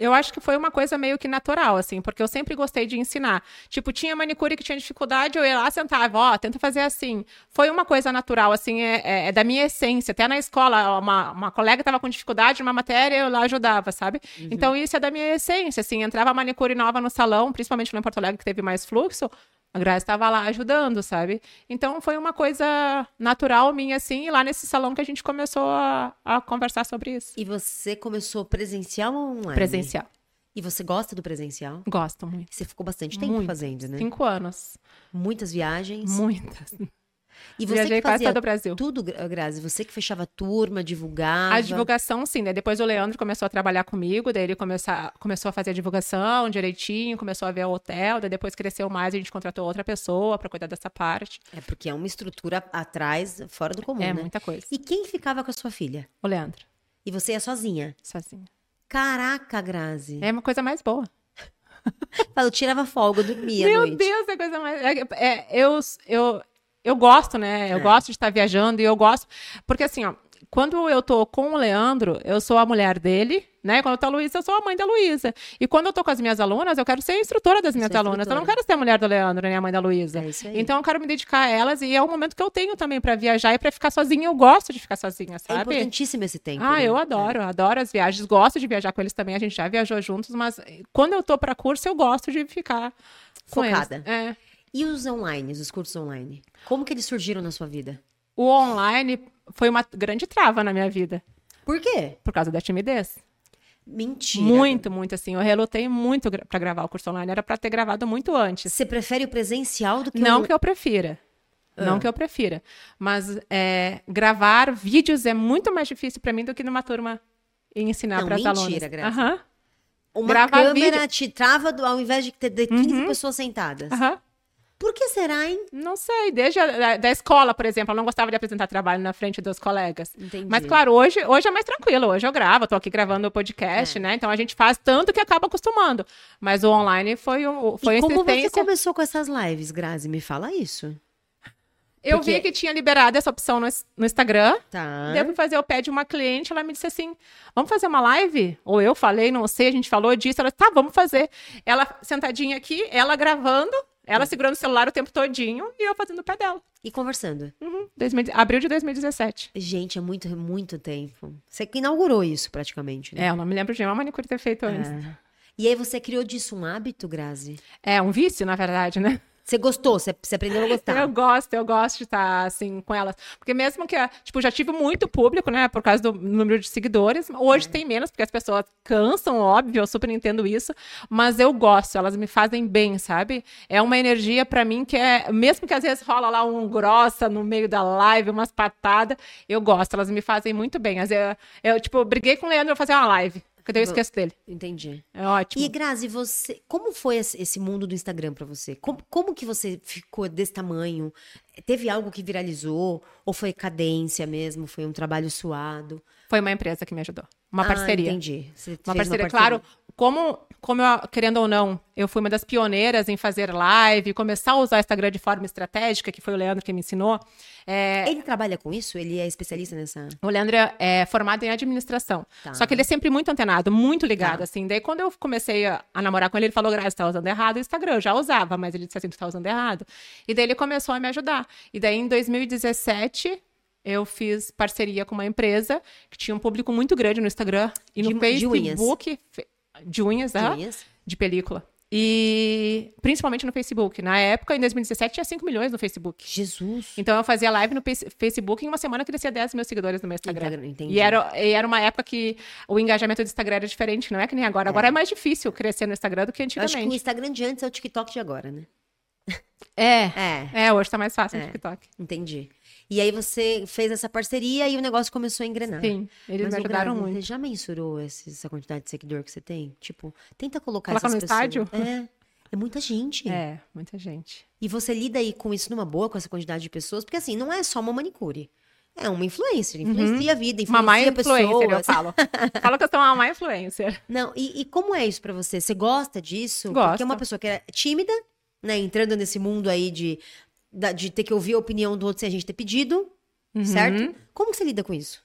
Eu acho que foi uma coisa meio que natural, assim, porque eu sempre gostei de ensinar. Tipo, tinha manicure que tinha dificuldade, eu ia lá, sentava, ó, tenta fazer assim. Foi uma coisa natural, assim, é, é- é da minha essência. Até na escola, uma, uma colega estava com dificuldade numa matéria, eu lá ajudava, sabe? Então, isso é da minha essência, assim. Entrava manicure nova no salão, principalmente lá em Porto Alegre, que teve mais fluxo, a Graça estava lá ajudando, sabe? Então, foi uma coisa natural minha, assim, e lá nesse salão que a gente começou a, a conversar sobre isso. E você começou presencial ou online? Presencial. E você gosta do presencial? Gosto muito. Você ficou bastante tempo Muito. fazendo, né? Cinco anos. Muitas viagens. Muitas. E você Viajei que quase fazia todo o Brasil. tudo, Gra- Grazi? Você que fechava turma, divulgava? A divulgação, sim. Daí depois o Leandro começou a trabalhar comigo, daí ele começou a, começou a fazer a divulgação direitinho, começou a ver o hotel, daí depois cresceu mais, a gente contratou outra pessoa para cuidar dessa parte. É porque é uma estrutura atrás, fora do comum, é né? muita coisa. E quem ficava com a sua filha? O Leandro, E você ia sozinha? sozinho. Caraca, Grazi. É uma coisa mais boa. Fala, Eu tirava folga, eu dormia Meu. Deus, é coisa mais. É, é, eu, eu, eu gosto, né? Eu É. gosto de estar viajando e eu gosto. Porque assim, ó, quando eu tô com o Leandro, eu sou a mulher dele, né? Quando eu tô a Luísa, eu sou a mãe da Luísa. E quando eu tô com as minhas alunas, eu quero ser a instrutora das minhas Ser alunas. Eu não quero ser a mulher do Leandro, nem a mãe da Luísa. É. Então eu quero me dedicar a elas e é o momento que eu tenho também pra viajar e pra ficar sozinha. Eu gosto de ficar sozinha, é sabe? importantíssimo esse tempo. Ah, né? eu adoro, adoro as viagens. Gosto de viajar com eles também. A gente já viajou juntos, mas quando eu tô pra curso, eu gosto de ficar com Focada. eles. É. E os online, os cursos online? Como que eles surgiram na sua vida? O online foi uma grande trava na minha vida, Por quê? por causa da timidez. Mentira. Muito, muito assim. Eu relutei muito pra gravar o curso online. Era pra ter gravado muito antes. Você prefere o presencial do que Não o... que eu prefira. Não Ah. que eu prefira. Mas é, gravar vídeos é muito mais difícil pra mim do que numa turma e ensinar Não, para as mentira, alunas. Graça. Aham, Uma gravar câmera vídeo- te trava do- ao invés de ter de 15 pessoas sentadas. aham. Por que será, hein? Não sei, desde a da, da escola, por exemplo, eu não gostava de apresentar trabalho na frente dos colegas. Entendi. Mas, claro, hoje, hoje é mais tranquilo. Hoje eu gravo, tô aqui gravando o podcast, É. né? Então a gente faz tanto que acaba acostumando. Mas o online foi, um, foi e como você começou com essas lives, Grazi? Me fala isso. Eu Porque- vi que tinha liberado essa opção no, no Instagram. Tá. Devo fazer o pé de uma cliente, ela me disse assim: vamos fazer uma live? Ou eu falei, não sei, a gente falou disso. Ela, tá, vamos fazer. Ela sentadinha aqui, ela gravando, ela segurando o celular o tempo todinho e eu fazendo o pé dela. E conversando. Uhum, 2000 abril de 2017. Gente, é muito, muito tempo. Você que inaugurou isso, praticamente. Né? É, eu não me lembro de nenhuma manicure ter feito antes. É. E aí você criou disso um hábito, Grazi? É, um vício, na verdade, né? Você gostou? Você, você aprendeu a gostar? Eu gosto, eu gosto de estar assim com elas. Porque mesmo que, tipo, já tive muito público, né, por causa do número de seguidores, hoje tem menos, porque as pessoas cansam, óbvio, eu super entendo isso, mas eu gosto, elas me fazem bem, sabe? É uma energia pra mim que é, mesmo que às vezes rola lá um grossa no meio da live, umas patadas, eu gosto, elas me fazem muito bem. Às vezes, eu, eu, tipo, briguei com o Leandro, eu fazer uma live, porque daí eu esqueço dele. Entendi. É ótimo. E Grazi, você, como foi esse mundo do Instagram pra você? Como, como que você ficou desse tamanho? Teve algo que viralizou? Ou foi cadência mesmo? Foi um trabalho suado? Foi uma empresa que me ajudou, uma Ah, parceria. entendi. Você Uma fez parceria, claro, como, como eu, querendo ou não, eu fui uma das pioneiras em fazer live, começar a usar o Instagram de forma estratégica, que foi o Leandro que me ensinou. É, Ele trabalha com isso? Ele é especialista nessa. o Leandro é formado em administração. Tá. Só que ele é sempre muito antenado, muito ligado, Tá. assim. Daí, quando eu comecei a, a namorar com ele, ele falou, Graça, você tá usando errado o Instagram. Eu já usava, mas ele disse assim, tu tá usando errado. E daí ele começou a me ajudar. E daí, em 2017, eu fiz parceria com uma empresa que tinha um público muito grande no Instagram e no De- unhas. Facebook. De unhas, de aham, unhas? de película. E principalmente no Facebook. Na época, em 2017, tinha 5 milhões no Facebook. Jesus. Então eu fazia live no Face- Facebook e em uma semana crescia 10 mil seguidores no meu Instagram. Instagram, entendi. E era, e era uma época que o engajamento do Instagram era diferente, não é que nem agora. Agora é, mais difícil crescer no Instagram do que Eu acho que o antigamente. Instagram de antes é o TikTok de agora, né? É. É, É, hoje tá mais fácil É. no TikTok. entendi. E aí você fez essa parceria e o negócio começou a engrenar. Sim, eles Mas, me ajudaram muito. Você já mensurou essa quantidade de seguidor que você tem? Tipo, tenta colocar Coloca essas no pessoas. estádio? É. É muita gente. É, muita gente. E você lida aí com isso numa boa, com essa quantidade de pessoas? Porque assim, não é só uma manicure. É uma influencer, influencia a vida, Uma má influencia influencer, eu falo. falo que eu sou uma má influencer. Não, e, e como é isso pra você? Você gosta disso? Gosto. Porque é uma pessoa que é tímida, né? Entrando nesse mundo aí de, da- de ter que ouvir a opinião do outro sem a gente ter pedido, Uhum. certo? Como que você lida com isso?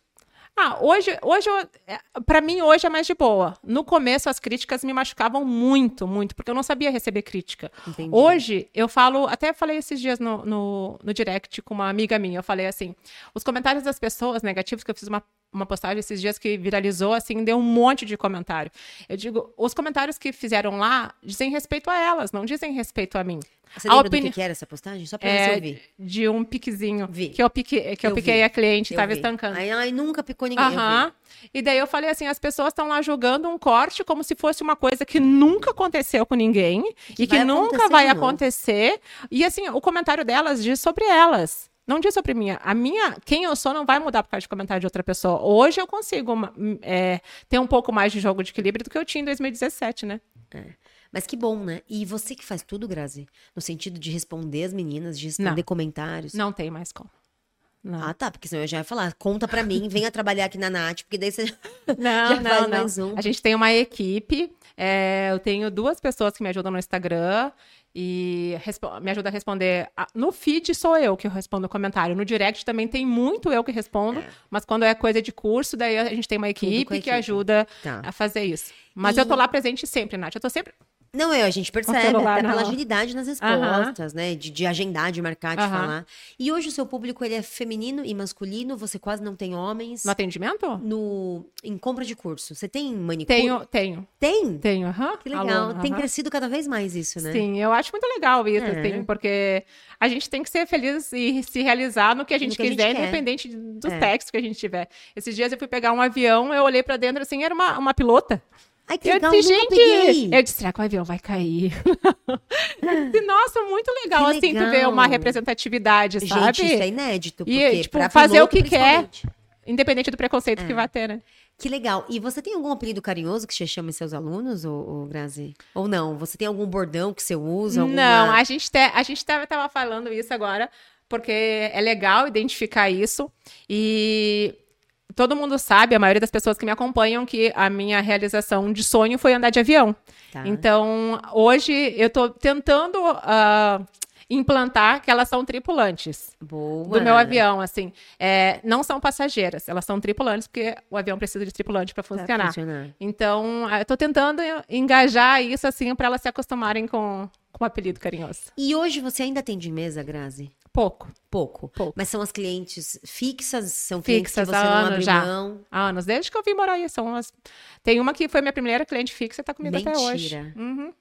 Ah, hoje, hoje é, pra mim hoje é mais de boa. No começo as críticas me machucavam muito, muito, porque eu não sabia receber crítica. Entendi. Hoje eu falo, até falei esses dias no, no, no direct com uma amiga minha, eu falei assim, os comentários das pessoas negativos, que eu fiz uma, uma postagem esses dias que viralizou, assim, deu um monte de comentário. Eu digo, os comentários que fizeram lá dizem respeito a elas, não dizem respeito a mim. Você A opini- que, que era essa postagem? Só pra É, eu vi. de um piquezinho Vi. que eu, pique, que eu, Eu piquei vi. a cliente, Eu tava vi. estancando. Ai, ai, nunca picou ninguém. Aham. E daí eu falei assim, as pessoas estão lá julgando um corte como se fosse uma coisa que nunca aconteceu com ninguém e que nunca vai acontecer. E assim, o comentário delas diz sobre elas. Não diz sobre mim. A minha, quem eu sou, não vai mudar por causa de comentário de outra pessoa. Hoje eu consigo é, ter um pouco mais de jogo de equilíbrio do que eu tinha em 2017, né? Mas que bom, né? E você que faz tudo, Grazi? No sentido de responder as meninas, de responder Não. comentários. Não tem mais como. Não. Ah, tá, porque senão eu já ia falar, conta pra mim, venha trabalhar aqui na Nath, porque daí você Não, já não, faz não. mais um. A gente tem uma equipe. é, eu tenho duas pessoas que me ajudam no Instagram e me ajudam a responder. No feed sou eu que respondo o comentário. No direct também tem muito eu que respondo. Mas quando é coisa de curso, daí a gente tem uma a equipe, que equipe. ajuda Tá. a fazer isso. Mas E- eu tô lá presente sempre, Nath. Eu tô sempre. Não, eu, a gente percebe, celular pela agilidade nas respostas, né? De, de agendar, de marcar, de falar. E hoje o seu público, ele é feminino e masculino, você quase não tem homens. No atendimento? No, em compra de curso, você tem manicure? Tenho, tenho, Tem? tenho. aham. Que legal. Tem crescido cada vez mais isso, né? Sim, eu acho muito legal isso, É. assim, porque a gente tem que ser feliz e se realizar no que a gente que a gente quiser, independente de- dos É. que a gente tiver. Esses dias eu fui pegar um avião, eu olhei pra dentro, assim, era uma, uma pilota. Ai, que eu legal, disse, gente, peguei. eu disse, será que o avião vai cair? Nossa, muito legal, Que assim, tu ver legal. uma representatividade, sabe? Gente, isso é inédito. E, tipo, fazer o piloto, que quer. Independente do preconceito é. que vai ter, né? Que legal. E você tem algum apelido carinhoso que você chama seus alunos, ou, ou Grazi? Ou não? Você tem algum bordão que você usa? Alguma... Não, a gente, te, a gente tava, tava falando isso agora, porque é legal identificar isso. E todo mundo sabe, a maioria das pessoas que me acompanham, que a minha realização de sonho foi andar de avião. Tá. Então, hoje eu estou tentando uh, implantar que elas são tripulantes Boa. do meu avião, assim. É, não são passageiras, elas são tripulantes, porque o avião precisa de tripulante para funcionar. funcionar. Então, eu estou tentando engajar isso, assim, para elas se acostumarem com, com o apelido carinhoso. E hoje você ainda atende mesa, Grazi? Pouco. Pouco. Pouco. Mas são as clientes fixas? São clientes fixas, que você não abre já. mão? Há anos, desde que eu vim morar aí. São. Tem uma que foi minha primeira cliente fixa e tá comigo Mentira. até hoje. Uhum.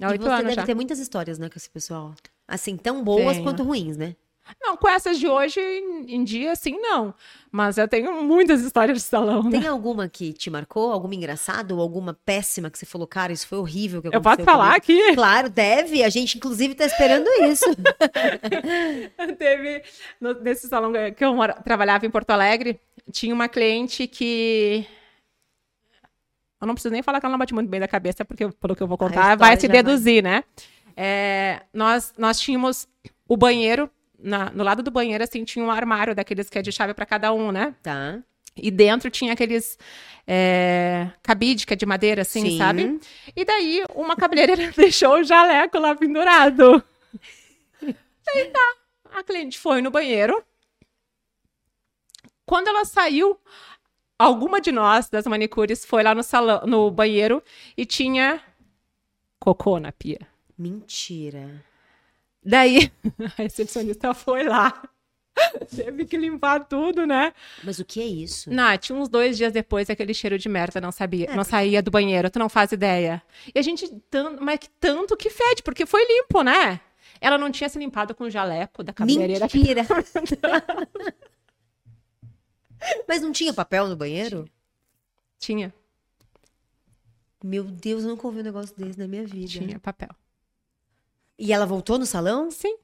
Há e você deve já. ter muitas histórias, né, com esse pessoal. Assim, tão boas Tenho. quanto ruins, né? Não, com essas de hoje em dia, sim, não. Mas eu tenho muitas histórias de salão. Né? Tem alguma que te marcou? Alguma engraçada ou alguma péssima que você falou, cara, isso foi horrível que Eu posso falar comigo. aqui? Claro, deve. A gente, inclusive, tá esperando isso. Teve, no, nesse salão que eu trabalhava em Porto Alegre, tinha uma cliente que eu não preciso nem falar que ela não bate muito bem da cabeça, porque pelo que eu vou contar, vai se deduzir, vai. né? É, nós, nós tínhamos o banheiro na, no lado do banheiro, assim, tinha um armário daqueles que é de chave para cada um, né? Tá. E dentro tinha aqueles é, cabide, que é de madeira, assim, Sim. sabe? E daí uma cabeleireira deixou o jaleco lá pendurado. Daí tá. A cliente foi no banheiro. Quando ela saiu, alguma de nós, das manicures, foi lá no salão, no banheiro e tinha cocô na pia. Mentira. Daí, a recepcionista foi lá. Teve que limpar tudo, né? Mas o que é isso? Nath, uns dois dias depois, aquele cheiro de merda não sabia, é, não saía do banheiro, tu não faz ideia. E a gente, mas que tanto que fede, porque foi limpo, né? Ela não tinha se limpado com o jaleco da cabeleireira. Mentira! mas não tinha papel no banheiro? Tinha. Meu Deus, eu nunca ouvi um negócio desse na minha vida. Tinha papel. E ela voltou no salão? Sim.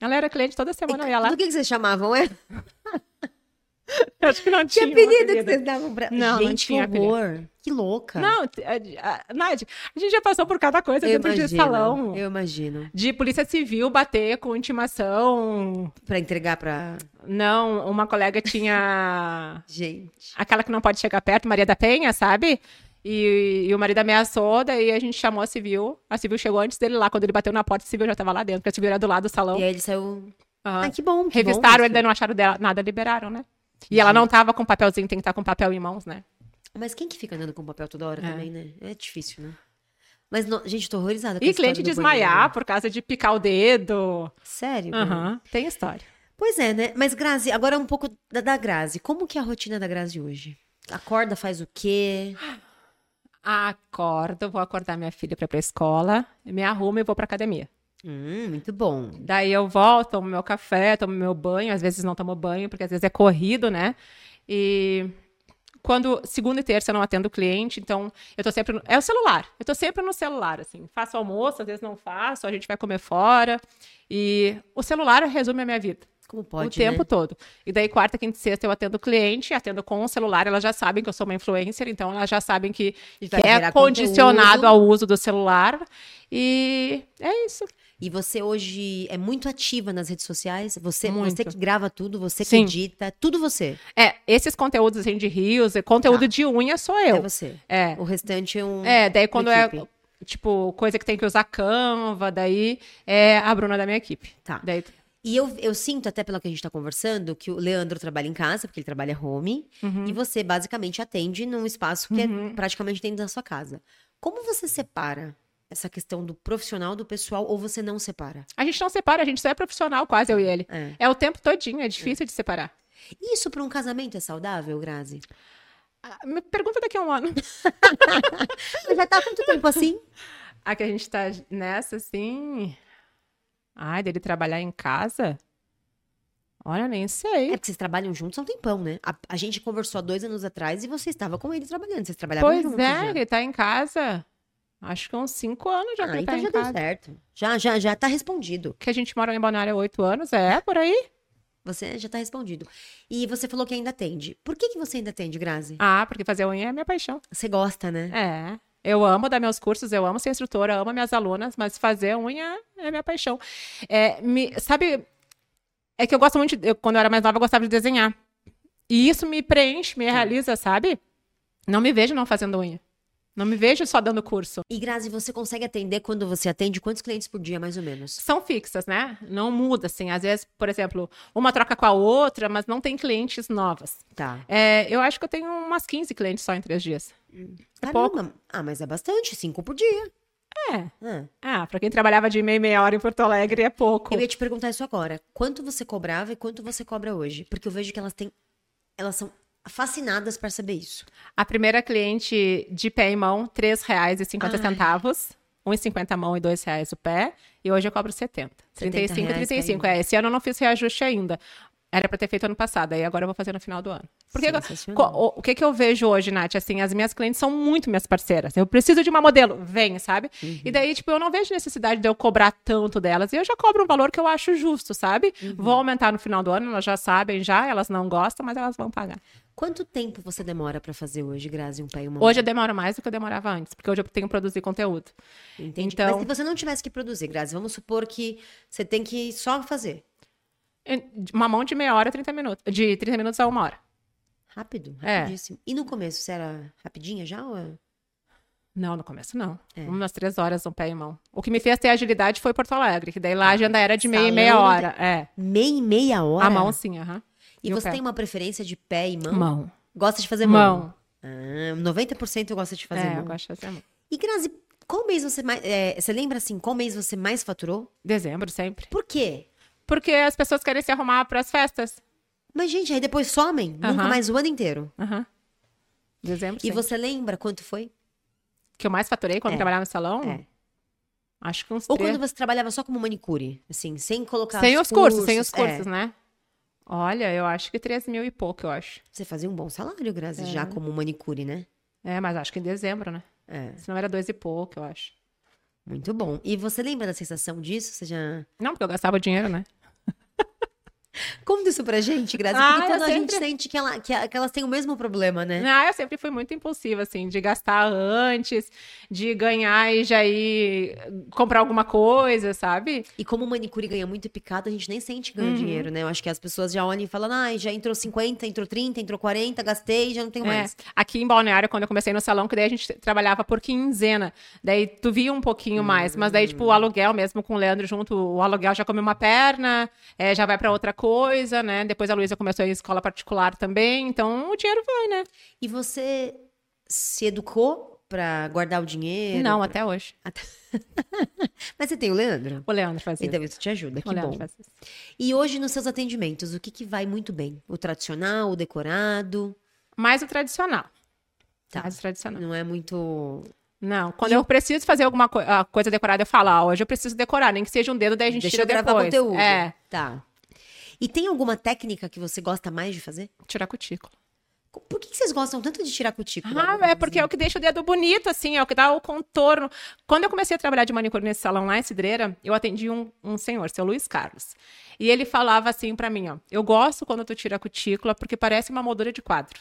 Ela era cliente toda semana, e, ia lá. Do que, que vocês chamavam, é? Acho que não tinha. Tinha apelido que vocês davam pra. Não, gente, não tinha que horror. Apelido. Que louca. Não, a, Nádia, a gente já passou por cada coisa eu dentro imagino, de salão. Eu imagino. De polícia civil bater com intimação. Pra entregar pra. Não, uma colega tinha. gente. Aquela que não pode chegar perto, Maria da Penha, sabe? E, e, o marido ameaçou, daí a gente chamou a civil. A civil chegou antes dele lá. Quando ele bateu na porta, a civil já tava lá dentro, porque a civil era do lado do salão. E aí ele saiu. Uhum. Ah, que bom. Que Revistaram bom, ele, daí não acharam dela, nada, liberaram, né? E Sim. ela não tava com papelzinho, tem que estar tá com papel em mãos, né? Mas quem que fica andando com papel toda hora é. também, né? É difícil, né? Mas, não, gente, tô horrorizada com E cliente desmaiar banheiro. por causa de picar o dedo. Sério? Uhum. Tem história. Pois é, né? Mas, Grazi, agora um pouco da, da Grazi. Como que é a rotina da Grazi hoje? Acorda, faz o quê? Acordo, vou acordar minha filha para ir pra escola, me arrumo e vou pra academia. Hum, muito bom. Daí eu volto, tomo meu café, tomo meu banho, às vezes não tomo banho, porque às vezes é corrido, né? E quando segunda e terça eu não atendo cliente, então eu tô sempre no, é o celular. Eu tô sempre no celular assim. Faço almoço, às vezes não faço, a gente vai comer fora e o celular resume a minha vida. Como pode, o tempo né? todo. E daí, quarta, quinta e sexta, eu atendo cliente, atendo com o celular, elas já sabem que eu sou uma influencer, então elas já sabem que, que é condicionado conteúdo. ao uso do celular. E é isso. E você hoje é muito ativa nas redes sociais? Você, você que grava tudo, você que Sim. edita, tudo você? É, esses conteúdos assim, de rios, conteúdo tá. de unha sou eu. É você. É. O restante é um. É, daí quando é tipo, coisa que tem que usar Canva, daí é a Bruna da minha equipe. Tá. Daí... E eu, eu sinto, até pelo que a gente está conversando, que o Leandro trabalha em casa, porque ele trabalha home, uhum. e você basicamente atende num espaço que é uhum. é praticamente dentro da sua casa. Como você separa essa questão do profissional do pessoal ou você não separa? A gente não separa, a gente só é profissional, quase eu e ele. É, é o tempo todinho, é difícil é. de separar. Isso para um casamento é saudável, Grazi? Ah, me pergunta daqui a um ano. Já tá há quanto tempo assim? A que a gente tá nessa, assim. Ai, dele trabalhar em casa? Olha, nem sei. É porque vocês trabalham juntos há um tempão, né? A, a gente conversou há dois anos atrás e você estava com ele trabalhando. Vocês trabalhavam pois juntos. Pois é, já. ele tá em casa. Acho que uns cinco anos já ah, que ele tá então em já casa. deu certo. Já, já, já tá respondido. Que a gente mora em Balneário há oito anos, é, por aí. Você já tá respondido. E você falou que ainda atende. Por que, que você ainda atende, Grazi? Ah, porque fazer unha é minha paixão. Você gosta, né? É. Eu amo dar meus cursos, eu amo ser instrutora, amo minhas alunas, mas fazer unha é minha paixão. É, me, sabe, é que eu gosto muito, de, eu, quando eu era mais nova, eu gostava de desenhar. E isso me preenche, me realiza, sabe? Não me vejo não fazendo unha. Não me vejo só dando curso. E Grazi, você consegue atender quando você atende quantos clientes por dia, mais ou menos? São fixas, né? Não muda, assim. Às vezes, por exemplo, uma troca com a outra, mas não tem clientes novas. Tá. É, eu acho que eu tenho umas 15 clientes só em três dias. É pouco. Ah, mas é bastante, cinco por dia. É. Ah. Ah, pra quem trabalhava de meia e meia hora em Porto Alegre é pouco. Eu ia te perguntar isso agora. Quanto você cobrava e quanto você cobra hoje? Porque eu vejo que elas têm. Elas são fascinadas para saber isso. A primeira cliente de pé e mão, R$ 3,50 Ai. centavos. R$ 1,50 a mão e R$ 2,00 o pé. E hoje eu cobro 70. 35, reais 35. pé e É, esse ano eu não fiz reajuste ainda. Era para ter feito ano passado, aí agora eu vou fazer no final do ano. Porque o, o que, que eu vejo hoje, Nath? Assim, as minhas clientes são muito minhas parceiras. Eu preciso de uma modelo, vem, sabe? Uhum. E daí, tipo, eu não vejo necessidade de eu cobrar tanto delas. E eu já cobro um valor que eu acho justo, sabe? Uhum. Vou aumentar no final do ano, elas já sabem, já, elas não gostam, mas elas vão pagar. Quanto tempo você demora para fazer hoje, Grazi, um pé e uma Hoje eu demoro mais do que eu demorava antes, porque hoje eu tenho que produzir conteúdo. Entendi. Então- Mas se você não tivesse que produzir, Grazi, vamos supor que você tem que só fazer. Uma mão de meia hora, 30 minutos. De 30 minutos a uma hora. Rápido, É. rapidíssimo. E no começo, você era rapidinha já? Ou... é? Não, no começo não. É. Umas três horas um pé e mão. O que me fez ter agilidade foi Porto Alegre, que daí lá a agenda era de meia e meia hora. É. Meia e meia hora? A mão sim, aham. E E o você tem uma preferência de pé e mão? Mão. Gosta de fazer mão? Mão. Ah, 90% gosta de fazer é, eu mão. gosto de fazer mão. E Grazi, qual mês você mais. é, você lembra assim, qual mês você mais faturou? Dezembro, sempre. Por quê? Porque as pessoas querem se arrumar para as festas. Mas, gente, aí depois somem, nunca Aham. mais o ano inteiro. Aham. Dezembro, E você lembra quanto foi? Que eu mais faturei quando É. trabalhava no salão? É. Acho que uns Ou três. quando você trabalhava só como manicure? Assim, sem colocar Sem os cursos, sem os é. cursos, né? Olha, eu acho que 3 mil e pouco, eu acho. Você fazia um bom salário, Grazi, já como manicure, né? É, mas acho que em dezembro, né? É, Senão era dois e pouco, eu acho. muito bom. E você lembra da sensação disso? Você já... Não, porque eu gastava dinheiro, né? Conta isso pra gente, Grazi. Ah, Porque eu quando a gente sente que, ela- que que elas têm o mesmo problema, né? Ah, eu sempre fui muito impulsiva, assim, de gastar antes, de ganhar e já ir comprar alguma coisa, sabe? E como o manicure ganha muito picado, a gente nem sente que ganha Uhum. dinheiro, né? Eu acho que as pessoas já olham e falam, ai, já entrou 50, entrou 30, entrou 40, gastei, já não tenho É, mais. aqui em Balneário, quando eu comecei no salão, que daí a gente trabalhava por quinzena. Daí tu via um pouquinho mais. Mas daí, tipo, o aluguel mesmo com o Leandro junto, o aluguel já come uma perna, é, já vai pra outra coisa, né? Depois a Luísa começou a escola particular também. Então o dinheiro vai, né? E você se educou pra guardar o dinheiro? Não, pra- até hoje. Mas você tem o Leandro? O Leandro faz isso. Então isso te ajuda, que o Leandro bom. faz isso. E hoje, nos seus atendimentos, o que, que vai muito bem? O tradicional, o decorado? Mais o tradicional. Tá. Mais o tradicional. Não é muito. Não, quando eu preciso fazer alguma co- ah, coisa decorada, eu falo, ah, hoje eu preciso decorar, nem que seja um dedo, daí a gente Deixa tira eu gravar depois. conteúdo. É, Tá. E tem alguma técnica que você gosta mais de fazer? tirar cutícula. Por que, que vocês gostam tanto de tirar cutícula? Ah, é porque é o que deixa o dedo bonito, assim, é o que dá o contorno. Quando eu comecei a trabalhar de manicure nesse salão lá em Cidreira, eu atendi um, um senhor, seu Luiz Carlos. E ele falava assim pra mim, ó, eu gosto quando tu tira a cutícula porque parece uma moldura de quadro.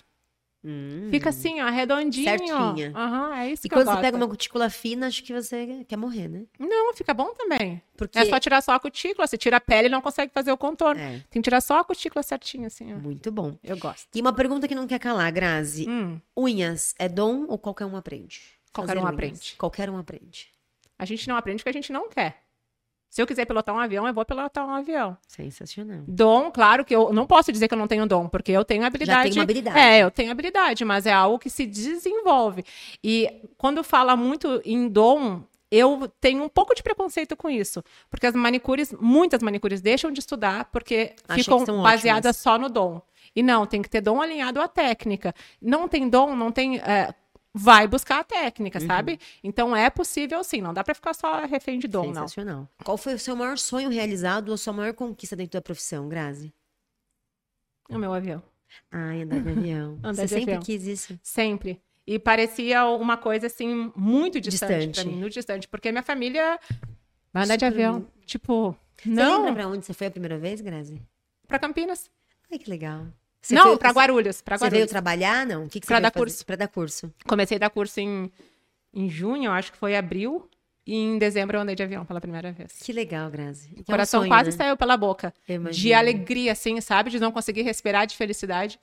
Hum. Fica assim, ó, redondinho. Certinha. Aham, é isso E quando você gosto. pega uma cutícula fina, acho que você quer morrer, né? Não, fica bom também. Porque. É só tirar só a cutícula. Você tira a pele e não consegue fazer o contorno. É, Tem que tirar só a cutícula certinha, assim, ó. muito bom. Eu gosto. E uma pergunta que não quer calar, Grazi. Hum, Unhas é dom ou qualquer um aprende? Qualquer Fazer um unhas. aprende. Qualquer um aprende. a gente não aprende o que a gente não quer. Se eu quiser pilotar um avião, eu vou pilotar um avião. Sensacional. Dom, claro que eu não posso dizer que eu não tenho dom, porque eu tenho habilidade. tem uma habilidade. É, eu tenho habilidade, mas é algo que se desenvolve. E quando fala muito em dom, eu tenho um pouco de preconceito com isso. Porque as manicures, muitas manicures deixam de estudar porque Achei ficam baseadas só no dom. E não, tem que ter dom alinhado à técnica. Não tem dom, não tem. é, vai buscar a técnica, Uhum. sabe? Então é possível sim, não dá pra ficar só refém de dom, não. Sensacional. Qual foi o seu maior sonho realizado ou a sua maior conquista dentro da profissão, Grazi? O meu avião. Ai, andar de avião. Andar Você de sempre avião. quis isso? Sempre. E parecia uma coisa assim muito distante, Distante. pra mim, muito distante, porque minha família vai andar de avião, tipo, Você não, lembra pra onde você foi a primeira vez, Grazi? para Campinas. Ai, que legal. Não, para Guarulhos, para Guarulhos. Você veio trabalhar, não? O que, que você dar curso. Para dar curso. Comecei a dar curso em, em junho, acho que foi abril. E em dezembro eu andei de avião pela primeira vez. Que legal, Grazi. O coração é um sonho, quase né? saiu pela boca. De alegria, assim, sabe? De não conseguir respirar, de felicidade.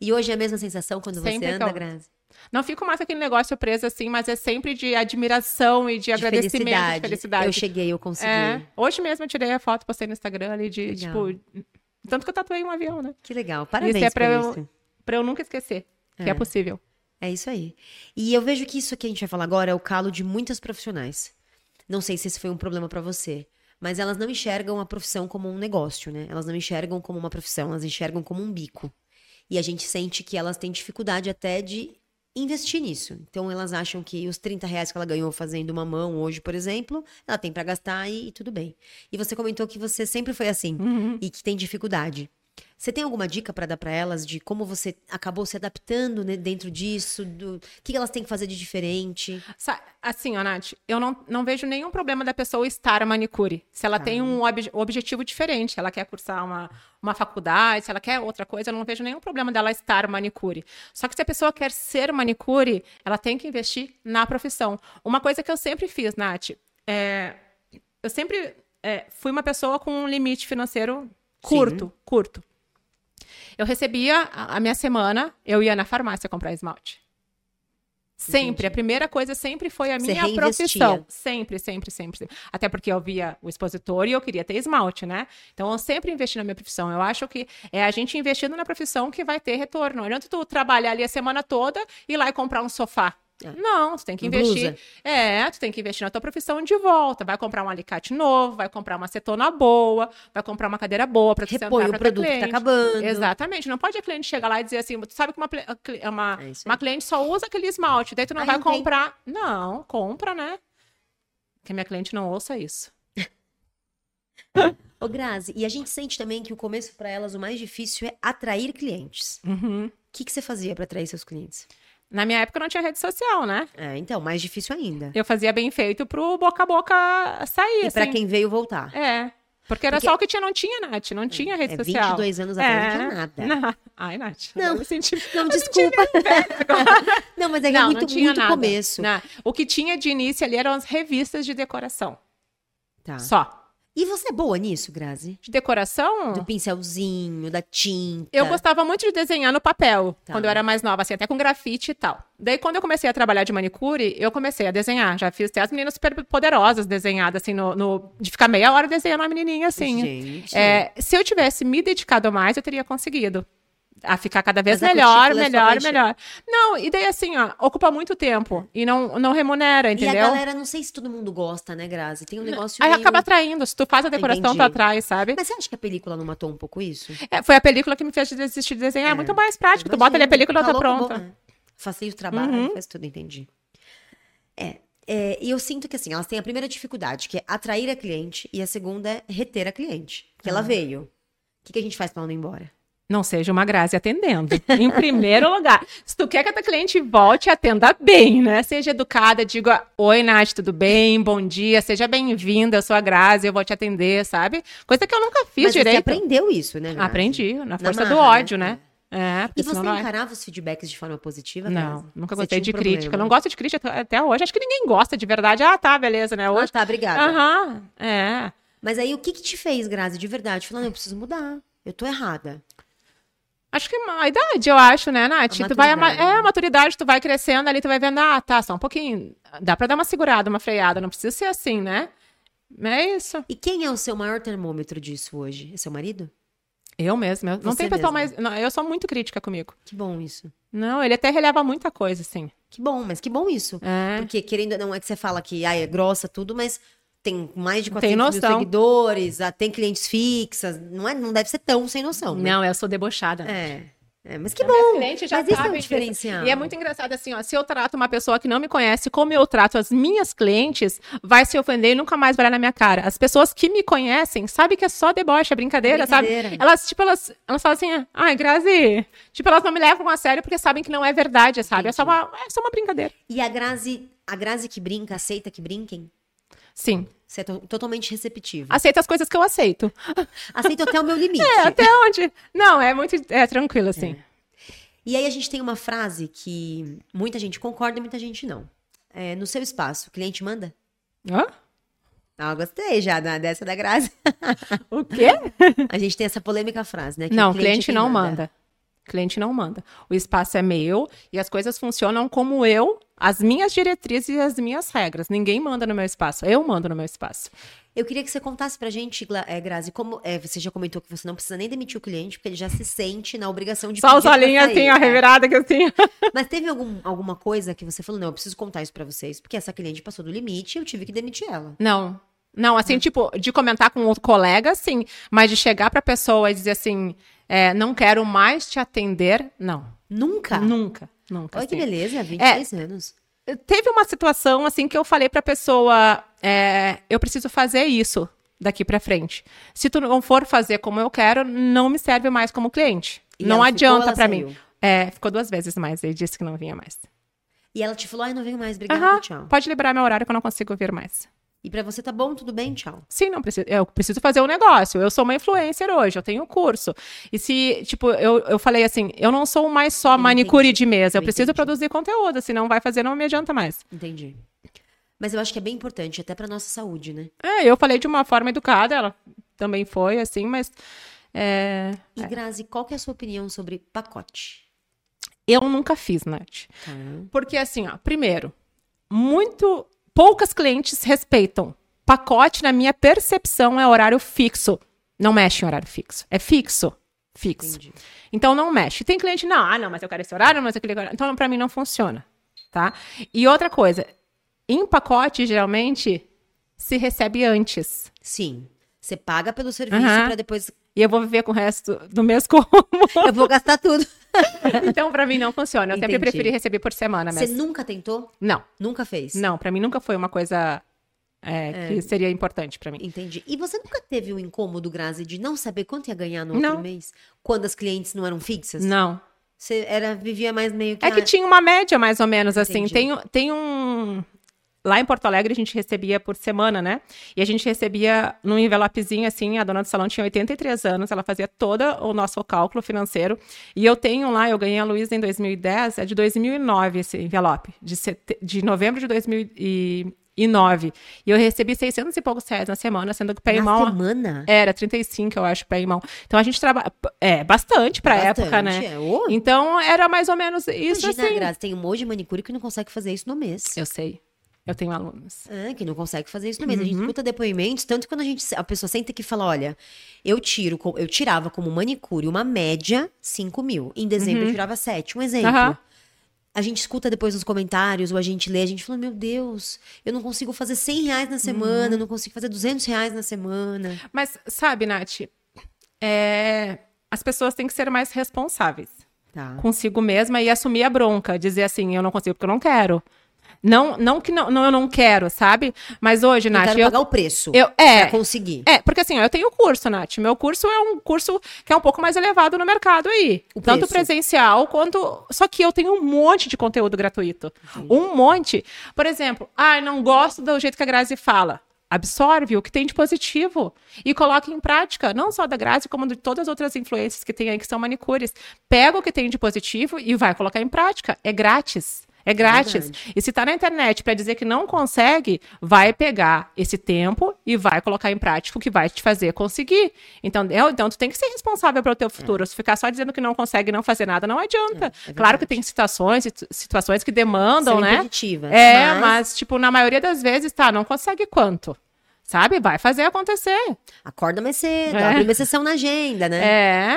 E hoje é a mesma sensação quando sempre você anda, eu... Grazi? Não fico mais aquele negócio preso assim, mas é sempre de admiração e de, de agradecimento, felicidade. de felicidade. Eu cheguei, eu consegui. É, hoje mesmo eu tirei a foto, postei no Instagram ali de, legal. tipo... Tanto que eu tatuei um avião, né? Que legal, parabéns isso é pra eu, isso. Pra eu nunca esquecer é. que é possível. É isso aí. E eu vejo que isso que a gente vai falar agora é o calo de muitas profissionais. Não sei se esse foi um problema para você, mas elas não enxergam a profissão como um negócio, né? Elas não enxergam como uma profissão, elas enxergam como um bico. E a gente sente que elas têm dificuldade até de investir nisso. Então elas acham que os 30 reais que ela ganhou fazendo uma mão hoje, por exemplo, ela tem para gastar e, e, tudo bem. E você comentou que você sempre foi assim uhum. e que tem dificuldade. Você tem alguma dica para dar para elas de como você acabou se adaptando né, dentro disso? Do que elas têm que fazer de diferente? Assim, ó, Nath, eu não, não vejo nenhum problema da pessoa estar a manicure. Se ela tá. tem um ob objetivo diferente, ela quer cursar uma, uma faculdade, se ela quer outra coisa, eu não vejo nenhum problema dela estar manicure. Só que se a pessoa quer ser manicure, ela tem que investir na profissão. Uma coisa que eu sempre fiz, Nath, é, eu sempre é, fui uma pessoa com um limite financeiro curto, Sim. curto. Eu recebia a, a minha semana, eu ia na farmácia comprar esmalte. Sempre. Entendi. A primeira coisa sempre foi a minha profissão. Sempre, sempre, sempre, sempre. Até porque eu via o expositor e eu queria ter esmalte, né? Então eu sempre investi na minha profissão. Eu acho que é a gente investindo na profissão que vai ter retorno. Não adianta tu trabalhar ali a semana toda e ir lá e comprar um sofá. É. Não, tu tem que investir. Blusa. É, tu tem que investir na tua profissão de volta. Vai comprar um alicate novo, vai comprar uma acetona boa, vai comprar uma cadeira boa para tu Repõe sentar o produto cliente. que tá acabando. Exatamente. Não pode a cliente chegar lá e dizer assim, tu sabe que uma, uma, é uma cliente só usa aquele esmalte, daí tu não Ai, vai não comprar. Tem. Não, compra, né? Que minha cliente não ouça isso. Ô, Grazi, e a gente sente também que o começo para elas o mais difícil é atrair clientes. O uhum. que, que você fazia para atrair seus clientes? Na minha época não tinha rede social, né? É, então, mais difícil ainda. Eu fazia bem feito pro boca a boca sair. E assim. pra quem veio voltar. É. Porque era Porque... só o que tinha, não tinha, Nath. Não tinha rede é, social. 22 anos atrás é... não tinha nada. Não. Ai, Nath. Não, me senti... não desculpa. não, mas é, não, muito, não tinha muito nada. começo. Não. O que tinha de início ali eram as revistas de decoração. Tá. Só. E você é boa nisso, Grazi? De decoração? Do pincelzinho, da tinta. Eu gostava muito de desenhar no papel, tá. quando eu era mais nova, assim, até com grafite e tal. Daí, quando eu comecei a trabalhar de manicure, eu comecei a desenhar. Já fiz até as meninas super poderosas desenhadas, assim, no, no de ficar meia hora desenhando uma menininha, assim. Gente. É, se eu tivesse me dedicado mais, eu teria conseguido a ficar cada vez melhor, melhor, melhor. Não, e daí assim, ó, ocupa muito tempo e não, não remunera, entendeu? E a galera, não sei se todo mundo gosta, né, Grazi? Tem um negócio Aí meio... acaba atraindo, se tu faz a decoração, Entendi. tu atrai, sabe? Mas você acha que a película não matou um pouco isso? É, foi a película que me fez desistir de desenhar, é, é muito mais prático, tu bota ali a película e tá pronta. Bom, né? Facilita o trabalho, uhum. faz tudo, entendi. É, é, e eu sinto que assim, elas têm a primeira dificuldade, que é atrair a cliente, e a segunda é reter a cliente. Que ah. ela veio. O que, que a gente faz pra ela não ir embora? Não seja uma Grazi atendendo. Em primeiro lugar, se tu quer que a tua cliente volte, atenda bem, né? Seja educada, diga: Oi, Nath, tudo bem? Bom dia, seja bem-vinda, eu sou a Grazi, eu vou te atender, sabe? Coisa que eu nunca fiz Mas direito. Você aprendeu isso, né? Grazi? Aprendi, na força na marra, do ódio, né? né? É, e você encarava os feedbacks de forma positiva? Não, Grazi? nunca gostei de um crítica. Problema. Não gosto de crítica até hoje. Acho que ninguém gosta de verdade. Ah, tá, beleza, né? Hoje... Ah, tá, obrigada. Aham, é. Mas aí o que que te fez, Grazi, de verdade? Falando, eu preciso mudar. Eu tô errada. Acho que a idade, eu acho, né, Nath? Tu vai, é, a maturidade, tu vai crescendo ali, tu vai vendo, ah, tá, só um pouquinho. Dá pra dar uma segurada, uma freada, não precisa ser assim, né? É isso. E quem é o seu maior termômetro disso hoje? É seu marido? Eu mesmo. Eu, não tem pessoal mais. Não, eu sou muito crítica comigo. Que bom isso. Não, ele até releva muita coisa, assim. Que bom, mas que bom isso. É. Porque, querendo, não é que você fala que ah, é grossa tudo, mas tem mais de 400 mil seguidores, ah, tem clientes fixas, não, é, não deve ser tão sem noção. Né? Não, eu sou debochada. É. É, mas que a bom. Cliente já mas isso é um diferencial. E é muito engraçado assim, ó, se eu trato uma pessoa que não me conhece como eu trato as minhas clientes, vai se ofender e nunca mais vai olhar na minha cara. As pessoas que me conhecem sabem que é só deboche, é brincadeira, brincadeira. sabe? Elas, tipo, elas, elas falam assim, ai, Grazi, tipo, elas não me levam a sério porque sabem que não é verdade, sabe? É só uma, é só uma brincadeira. E a Grazi, a Grazi que brinca, aceita que brinquem? Sim. Você é to- totalmente receptivo. Aceito as coisas que eu aceito. Aceito até o meu limite. É, até onde? Não, é muito. É tranquilo, assim. E aí a gente tem uma frase que muita gente concorda e muita gente não. É, no seu espaço, o cliente manda? Hã? Ah, gostei já da, dessa da Grazi. O quê? A gente tem essa polêmica frase, né? Não, o cliente, cliente é não manda. Cliente não manda. O espaço é meu e as coisas funcionam como eu, as minhas diretrizes e as minhas regras. Ninguém manda no meu espaço. Eu mando no meu espaço. Eu queria que você contasse pra gente, é, Grazi, como é, você já comentou que você não precisa nem demitir o cliente, porque ele já se sente na obrigação de Só os olhinhos assim, ó, é. revirada que assim. Mas teve algum, alguma coisa que você falou, não, eu preciso contar isso pra vocês, porque essa cliente passou do limite e eu tive que demitir ela. Não. Não, assim, tipo, de comentar com outro colega, sim. Mas de chegar pra pessoa e dizer assim, é, não quero mais te atender, não. Nunca? Nunca. Nunca. Olha que assim. beleza, 26 anos. Teve uma situação, assim, que eu falei pra pessoa, é, eu preciso fazer isso daqui pra frente. Se tu não for fazer como eu quero, não me serve mais como cliente. E não adianta saiu? mim. É, ficou duas vezes mais, ele disse que não vinha mais. E ela te falou, ai, não venho mais, obrigada, tchau. pode liberar meu horário que eu não consigo vir mais. E pra você tá bom, tudo bem, tchau. Sim, não preciso. Eu preciso fazer um negócio. Eu sou uma influencer hoje, eu tenho um curso. E se, tipo, eu, eu falei assim, eu não sou mais só Entendi. manicure de mesa, eu Eu preciso entendi. produzir conteúdo, senão vai fazer, não me adianta mais. Entendi. Mas eu acho que é bem importante, até pra nossa saúde, né? É, eu falei de uma forma educada, ela também foi, assim, mas. é, E Grazi, qual que é a sua opinião sobre pacote? eu nunca fiz, Nath. Tá. Porque, assim, ó, primeiro, muito. Poucas clientes respeitam. Pacote, na minha percepção, é horário fixo. Não mexe em horário fixo. É fixo. Fixo. Entendi. Então não mexe. Tem cliente, não, ah, não, mas eu quero esse horário, mas aquele horário. Então, pra mim, não funciona. Tá? E outra coisa, em pacote, geralmente, se recebe antes. Sim. Você paga pelo serviço Aham. pra depois. E eu vou viver com o resto do mês como. Eu vou gastar tudo. então, pra mim, não funciona. Eu sempre Entendi. preferi receber por semana Você mesmo. nunca tentou? Não, Nunca fez? não, pra mim nunca foi uma coisa é, que seria importante pra mim. Entendi. E você nunca teve o incômodo, Grazi, de não saber quanto ia ganhar no Não. outro mês? Quando as clientes não eram fixas? Não. Você era, vivia mais meio que. É que tinha uma média, mais ou menos, assim. Tem, tem um. Lá em Porto Alegre, a gente recebia por semana, né? E a gente recebia num envelopezinho, assim. A dona do salão tinha 83 anos, ela fazia todo o nosso cálculo financeiro. E eu tenho lá, eu ganhei a Luísa em 2010, é de 2009 esse envelope, de, sete- de novembro de 2009. E eu recebi 600 e poucos reais na semana, sendo que pé e na mão. semana? Era 35, eu acho, pé e mão. Então a gente trabalha. É, bastante pra Bastante, época, né? é. Ô, Então era mais ou menos isso Imagina, assim. Grazi, tem um monte de manicure que não consegue fazer isso no mês. Eu sei. Eu tenho alunos. É, que não consegue fazer isso no mês. A gente Uhum. escuta depoimentos, tanto quando a gente a pessoa senta aqui e fala, olha, eu tiro, eu tirava como manicure uma média 5 mil. Em dezembro eu tirava 7. Um exemplo. Uhum. A gente escuta depois nos comentários, ou a gente lê, a gente fala, meu Deus, eu não consigo fazer 100 reais na semana, Uhum. eu não consigo fazer 200 reais na semana. Mas, sabe, Nath, é, as pessoas têm que ser mais responsáveis Tá. consigo mesma e assumir a bronca. Dizer assim, eu não consigo porque eu não quero. Não, não que não, não, eu não quero, sabe? Mas hoje, Não Nath, quero eu, pagar o preço eu é, pra conseguir. É, porque assim, ó, eu tenho curso, Nath. Meu curso é um curso que é um pouco mais elevado no mercado aí. O tanto preço. presencial quanto. Só que eu tenho um monte de conteúdo gratuito. Um monte. Por exemplo, ah, não gosto do jeito que a Grazi fala. Absorve o que tem de positivo e coloque em prática, não só da Grazi, como de todas as outras influências que tem aí que são manicures. Pega o que tem de positivo e vai colocar em prática. É grátis. É grátis. Verdade. E se tá na internet para dizer que não consegue, vai pegar esse tempo e vai colocar em prática o que vai te fazer conseguir. Então, eu- então tu tem que ser responsável pelo teu futuro. Se ficar só dizendo que não consegue não fazer nada, não adianta. É, é claro que tem situações, situ- situações que demandam, São né? É, mas- mas... tipo, na maioria das vezes, tá, não consegue quanto? Sabe? Vai fazer acontecer. Acorda mais cedo, É. abre uma sessão na agenda, né?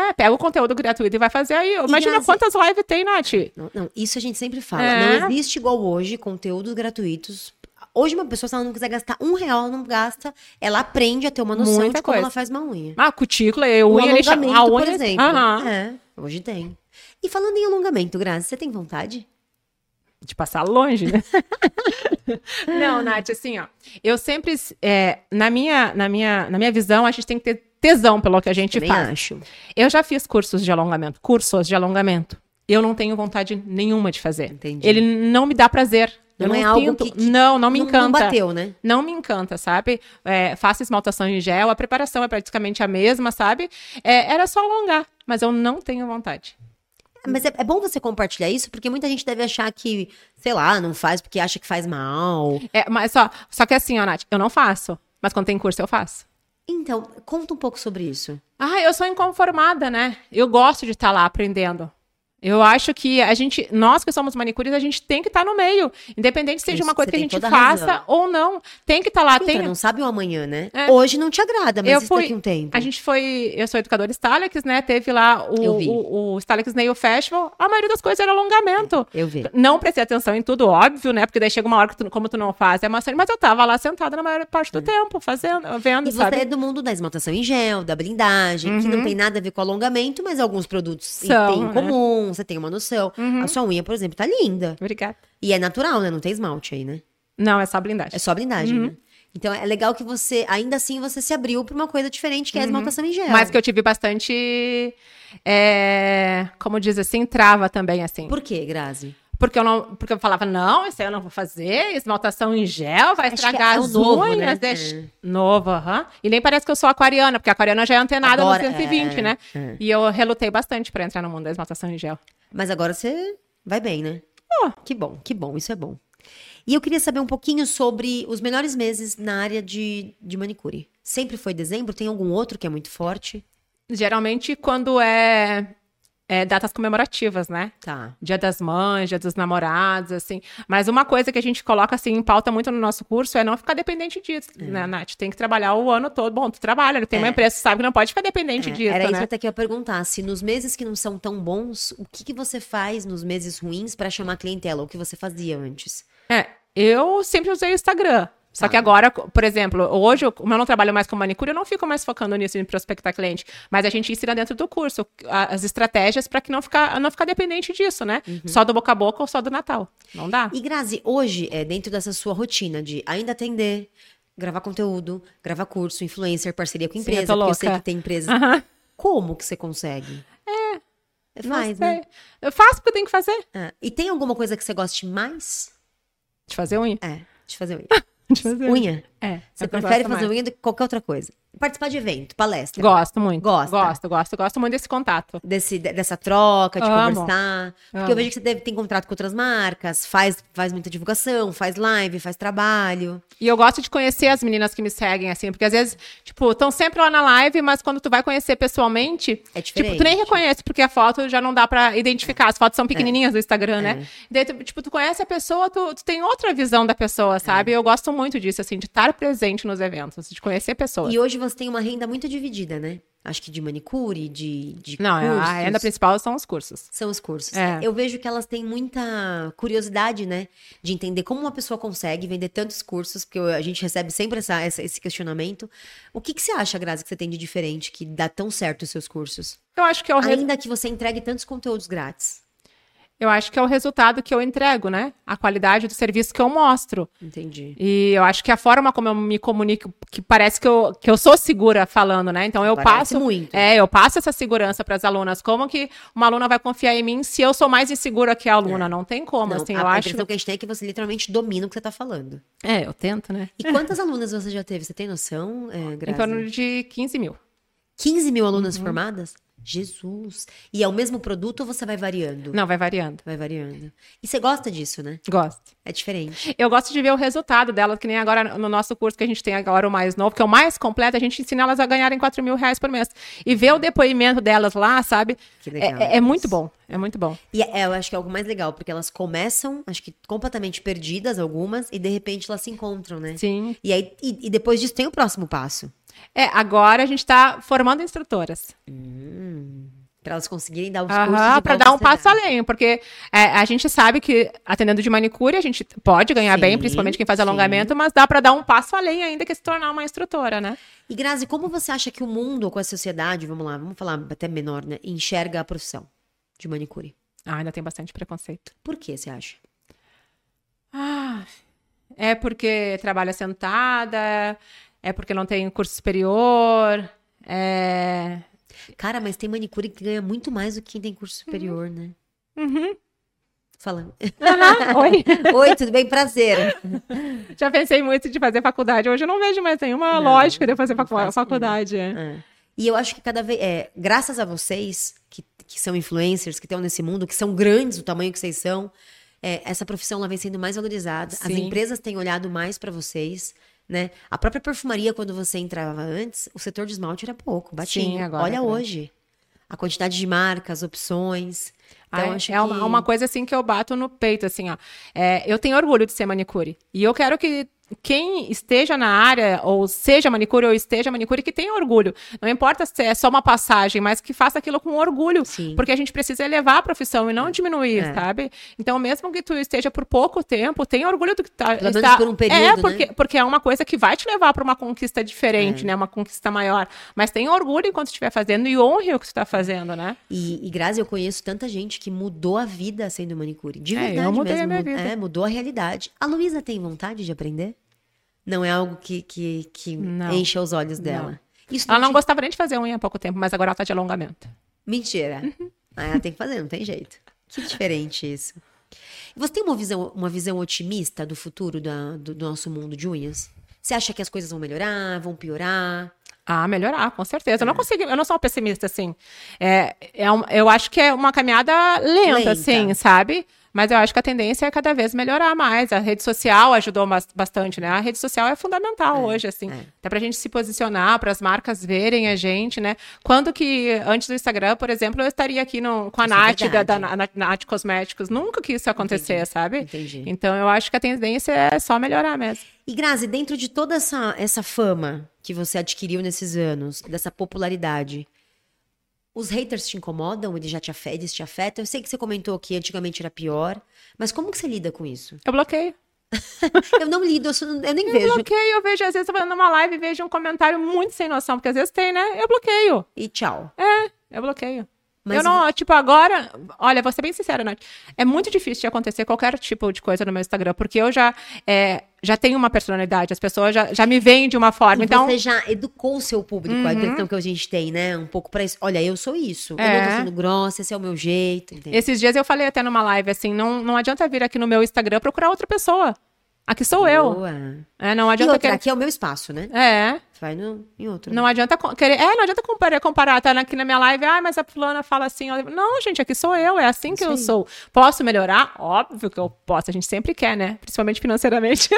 É, pega o conteúdo gratuito e vai fazer aí. Imagina Grazi- quantas lives tem, Nath. Não, não, isso a gente sempre fala. É. Não existe igual hoje conteúdos gratuitos. Hoje, uma pessoa, se ela não quiser gastar um real, não gasta. Ela aprende a ter uma noção Muita de como coisa. ela faz uma unha. Ah, cutícula, eu unha, ele alongamento, a por unha. exemplo. Aham. É, hoje tem. E falando em alongamento, Grazi, você tem vontade? De passar longe, né? Não, Nath, assim, ó. Eu sempre, é, na, minha, na, minha, na minha visão, a gente tem que ter tesão pelo que a gente Também faz. acho. Eu já fiz cursos de alongamento, cursos de alongamento. Eu não tenho vontade nenhuma de fazer. Entendi. Ele não me dá prazer. Eu Não não, é algo que- que não, não me não, encanta. não bateu, né? Não me encanta, sabe? É, faço esmaltação em gel, a preparação é praticamente a mesma, sabe? É, era só alongar, mas eu não tenho vontade. Mas é, é bom você compartilhar isso, porque muita gente deve achar que, sei lá, não faz porque acha que faz mal. É, mas só, só que assim, ó, Nath, eu não faço. Mas quando tem curso, eu faço. Então, conta um pouco sobre isso. Ah, eu sou inconformada, né? Eu gosto de estar lá aprendendo. Eu acho que a gente, nós que somos manicures, a gente tem que estar no meio. Independente se seja uma coisa que a gente faça razão. ou não. Tem que estar lá. Outra, Tem, não sabe o amanhã, né? É. Hoje não te agrada, mas Eu isso fui- daqui um tempo. A gente foi. Eu sou educadora Stalex, né? Teve lá o, o, o Stalex Nail Festival. A maioria das coisas era alongamento. Eu vi. Não prestei atenção em tudo, óbvio, né? Porque daí chega uma hora que, tu, como tu não faz, é maçante. Mas eu tava lá sentada na maior parte do tempo, fazendo, vendo, E você sabe? é do mundo da esmaltação em gel, da blindagem, que não tem nada a ver com alongamento, mas alguns produtos Uhum. São, têm em né? Uhum. comum, você tem uma noção. A sua unha, por exemplo, tá linda. Obrigada. E é natural, né? Não tem esmalte aí, né? Não, é só blindagem. É só blindagem, Uhum. né? Então é legal que você, ainda assim, você se abriu pra uma coisa diferente, que é a esmaltação em gel. Uhum. Mas que eu tive bastante. é, como diz assim, trava também, assim. Por quê, Grazi? Porque eu não. Porque eu falava, não, isso aí eu não vou fazer, esmaltação em gel, vai Acho estragar é as novo, unhas. né? deixa- É. Novo, aham. E nem parece que eu sou aquariana, porque a aquariana já é antenada Agora, no 220, é, né? é. E eu relutei bastante pra entrar no mundo da esmaltação em gel. Mas agora você vai bem, né? Oh. Que bom, que bom, isso é bom. E eu queria saber um pouquinho sobre os melhores meses na área de, de manicure. Sempre foi dezembro? Tem algum outro que é muito forte? Geralmente, quando é, é datas comemorativas, né? Tá. Dia das mães, dia dos namorados, assim. Mas uma coisa que a gente coloca, assim, em pauta muito no nosso curso é não ficar dependente disso, né, Nath? Tem que trabalhar o ano todo. Bom, tu trabalha, tem uma É. empresa, tu sabe que não pode ficar dependente É, disso, era isso né? até que eu ia perguntar. Se nos meses que não são tão bons, o que, que você faz nos meses ruins pra chamar clientela? O que você fazia antes? É, eu sempre usei o Instagram. Só Tá. que agora, por exemplo, hoje, como eu não trabalho mais com manicure, eu não fico mais focando nisso em prospectar cliente. Mas a gente ensina dentro do curso as estratégias para que não ficar, não ficar dependente disso, né? Uhum. Só do boca a boca ou só do Natal. Não dá. E Grazi, hoje, é, dentro dessa sua rotina de ainda atender, gravar conteúdo, gravar curso, influencer, parceria com Sim, empresa, eu tô porque eu sei que tem empresas. Aham. Como que você consegue? É. Não Faz, sei. né? Eu faço porque eu tenho que fazer. É. E tem alguma coisa que você goste mais? De fazer unha. É, de fazer unha. De fazer Unha? É. Você é o prefere fazer mais. unha do que qualquer outra coisa? Participar de evento, palestra. Gosto muito. Gosta? Gosto, gosto, gosto muito desse contato. Desse, de- dessa troca, de Amo. conversar. Porque Amo. eu vejo que você deve ter contrato com outras marcas, faz, faz muita divulgação, faz live, faz trabalho. E eu gosto de conhecer as meninas que me seguem, assim, porque às vezes, tipo, estão sempre lá na live, mas quando tu vai conhecer pessoalmente, É tipo, tu nem diferente. reconhece, porque a foto já não dá pra identificar. As fotos são pequenininhas do Instagram, É. né? Daí, tu, tipo, tu conhece a pessoa, tu, tu tem outra visão da pessoa, sabe? Eu gosto muito disso, assim, de estar presente nos eventos, de conhecer pessoas. E hoje você tem uma renda muito dividida, né? Acho que de manicure, de, de Não, cursos. a renda principal são os cursos. São os cursos. É. Eu vejo que elas têm muita curiosidade, né? De entender como uma pessoa consegue vender tantos cursos, porque a gente recebe sempre essa, essa- esse questionamento. O que, que você acha, Grazi, que você tem de diferente, que dá tão certo os seus cursos? Eu acho que é o, re- Ainda que você entregue tantos conteúdos grátis. Eu acho que é o resultado que eu entrego, né? A qualidade do serviço que eu mostro. Entendi. E eu acho que a forma como eu me comunico, que parece que eu, que eu sou segura falando, né? Então eu Parece passo. muito. É, eu passo essa segurança para as alunas. Como que uma aluna vai confiar em mim se eu sou mais insegura que a aluna? Não tem como, Não, assim, a, eu a acho. que a gente tem é que você literalmente domina o que você tá falando. É, eu tento, né? E quantas alunas você já teve? Você tem noção, é, Em torno de 15 mil. 15 mil alunas Uhum. formadas? Jesus. E é o mesmo produto ou você vai variando? Não, vai variando. Vai variando. E você gosta disso, né? Gosto. É diferente. Eu gosto de ver o resultado delas, que nem agora no nosso curso que a gente tem agora, o mais novo, que é o mais completo, a gente ensina elas a ganharem 4 mil reais por mês. E ver o depoimento delas lá, sabe? Que É, legal. é- é muito bom. É muito bom. E é, eu acho que é algo mais legal, porque elas começam, acho que completamente perdidas, algumas, e de repente elas se encontram, né? Sim. E aí, e, e depois disso tem o próximo passo. É, agora a gente tá formando instrutoras. Pra elas conseguirem dar os cursos Aham, pra volta dar um passo além, porque é, a gente sabe que atendendo de manicure a gente pode ganhar Sim, bem, principalmente quem faz sim. alongamento, mas dá pra dar um passo além ainda que é se tornar uma instrutora, né? E Grazi, como você acha que o mundo, com a sociedade, vamos lá, vamos falar até menor, né? Enxerga a profissão de manicure? Ah, ainda tem bastante preconceito. Por que você acha? Ah, é porque trabalha sentada, é porque não tem curso superior, é... Cara, mas tem manicure que ganha muito mais do que quem tem curso superior, né? Uhum. Fala. Aham, oi. Oi, tudo bem? Prazer. Já pensei muito de fazer faculdade. Hoje eu não vejo mais nenhuma Não, lógica de eu fazer facu- faz faculdade. é. É. E eu acho que cada vez. É, graças a vocês, que, que são influencers, que estão nesse mundo, que são grandes do tamanho que vocês são, é, essa profissão ela vem sendo mais valorizada. As Sim. empresas têm olhado mais para vocês. Né? A própria perfumaria, quando você entrava antes, o setor de esmalte era pouco, batinho. Sim, agora Olha é hoje. A quantidade de marcas, opções. Então, Ah, acho é uma, que- uma coisa assim que eu bato no peito, assim, ó. É, eu tenho orgulho de ser manicure. E eu quero que quem esteja na área, ou seja manicure, ou esteja manicure, que tenha orgulho. Não importa se é só uma passagem, mas que faça aquilo com orgulho. Sim. Porque a gente precisa elevar a profissão e não diminuir, É. sabe? Então, mesmo que tu esteja por pouco tempo, tenha orgulho do que tá. Pelo está... por um período, É, né? porque, porque é uma coisa que vai te levar para uma conquista diferente, É. né? Uma conquista maior. Mas tenha orgulho enquanto estiver fazendo e honre o que tu está fazendo, né? E, e Grazi, eu conheço tanta gente que mudou a vida sendo manicure. De É, verdade eu mudei mesmo. a minha vida. É, mudou a realidade. A Luísa tem vontade de aprender? Não é algo que, que, que Não. encha os olhos dela. Isso Ela não gostava nem de fazer unha há pouco tempo, mas agora ela tá de alongamento. Mentira. Uhum. Ah, ela tem que fazer, não tem jeito. Que diferente isso. Você tem uma visão, uma visão otimista do futuro da- do, do nosso mundo de unhas? Você acha que as coisas vão melhorar, vão piorar? Ah, melhorar, com certeza. Eu não consigo, eu não sou uma pessimista, assim. É, é um- eu acho que é uma caminhada lenta, Lenta. assim, sabe? Mas eu acho que a tendência é cada vez melhorar mais. A rede social ajudou bas- bastante, né? A rede social é fundamental hoje, assim. é. Até pra gente se posicionar, para as marcas verem a gente, né? Quando que, antes do Instagram, por exemplo, eu estaria aqui no- com a Isso é Nath, da, da. Na- Nath Cosméticos. Nunca que isso ia acontecer, Entendi. sabe? Entendi. Então eu acho que a tendência é só melhorar mesmo. E Grazi, dentro de toda essa, essa fama que você adquiriu nesses anos, dessa popularidade, os haters te incomodam? Eles já te afetam? Eles te afetam? Eu sei que você comentou que antigamente era pior, mas como que você lida com isso? Eu bloqueio. Eu não lido, eu, eu nem Eu vejo. bloqueio, eu vejo, às vezes, eu tô fazendo uma live e vejo um comentário muito sem noção, porque às vezes tem, né? Eu bloqueio. E tchau. Eu bloqueio. Mas eu não, tipo, agora, olha, vou ser bem sincera, Nath. É muito difícil de acontecer qualquer tipo de coisa no meu Instagram, porque eu já, é, já tenho uma personalidade, as pessoas já, já me veem de uma forma. E então, você já educou o seu público, a impressão que a gente tem, né? Um pouco pra isso. Olha, eu sou isso. Eu não É. tô sendo grossa, esse é o meu jeito. entendeu? esses dias eu falei até numa live assim: não, não adianta vir aqui no meu Instagram procurar outra pessoa. Aqui sou eu. Boa. É, não E adianta outra, querer. aqui é o meu espaço, né? É. Vai no, em outro. Não adianta co- querer. É, não adianta comparar, comparar. Tá aqui na minha live, ah, mas a fulana fala assim. Não, gente, aqui sou eu, é assim que Isso eu sou. Posso melhorar? Óbvio que eu posso. A gente sempre quer, né? Principalmente financeiramente.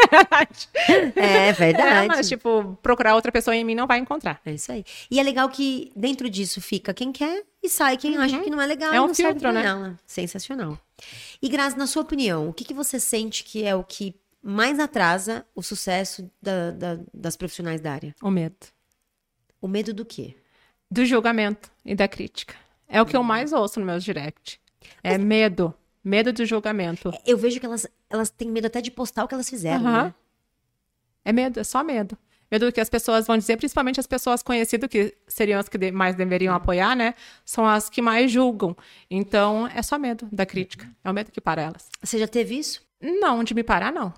É verdade. É, mas, tipo, procurar outra pessoa em mim não vai encontrar. É isso aí. E é legal que dentro disso fica quem quer e sai quem acha que não é legal É um filtro, né? ela. Sensacional. E Grazi, na sua opinião, o que, que você sente que é o que mais atrasa o sucesso da- da- das profissionais da área? O medo. O medo do quê? Do julgamento e da crítica. É o que eu mais ouço no meus direct. É medo. Medo do julgamento. Eu vejo que elas, elas têm medo até de postar o que elas fizeram, Aham. né? É medo, é só medo. Medo do que as pessoas vão dizer, principalmente as pessoas conhecidas, que seriam as que mais deveriam apoiar, né? São as que mais julgam. Então, é só medo da crítica. É o medo que para elas. Você já teve isso? Não, de me parar, não.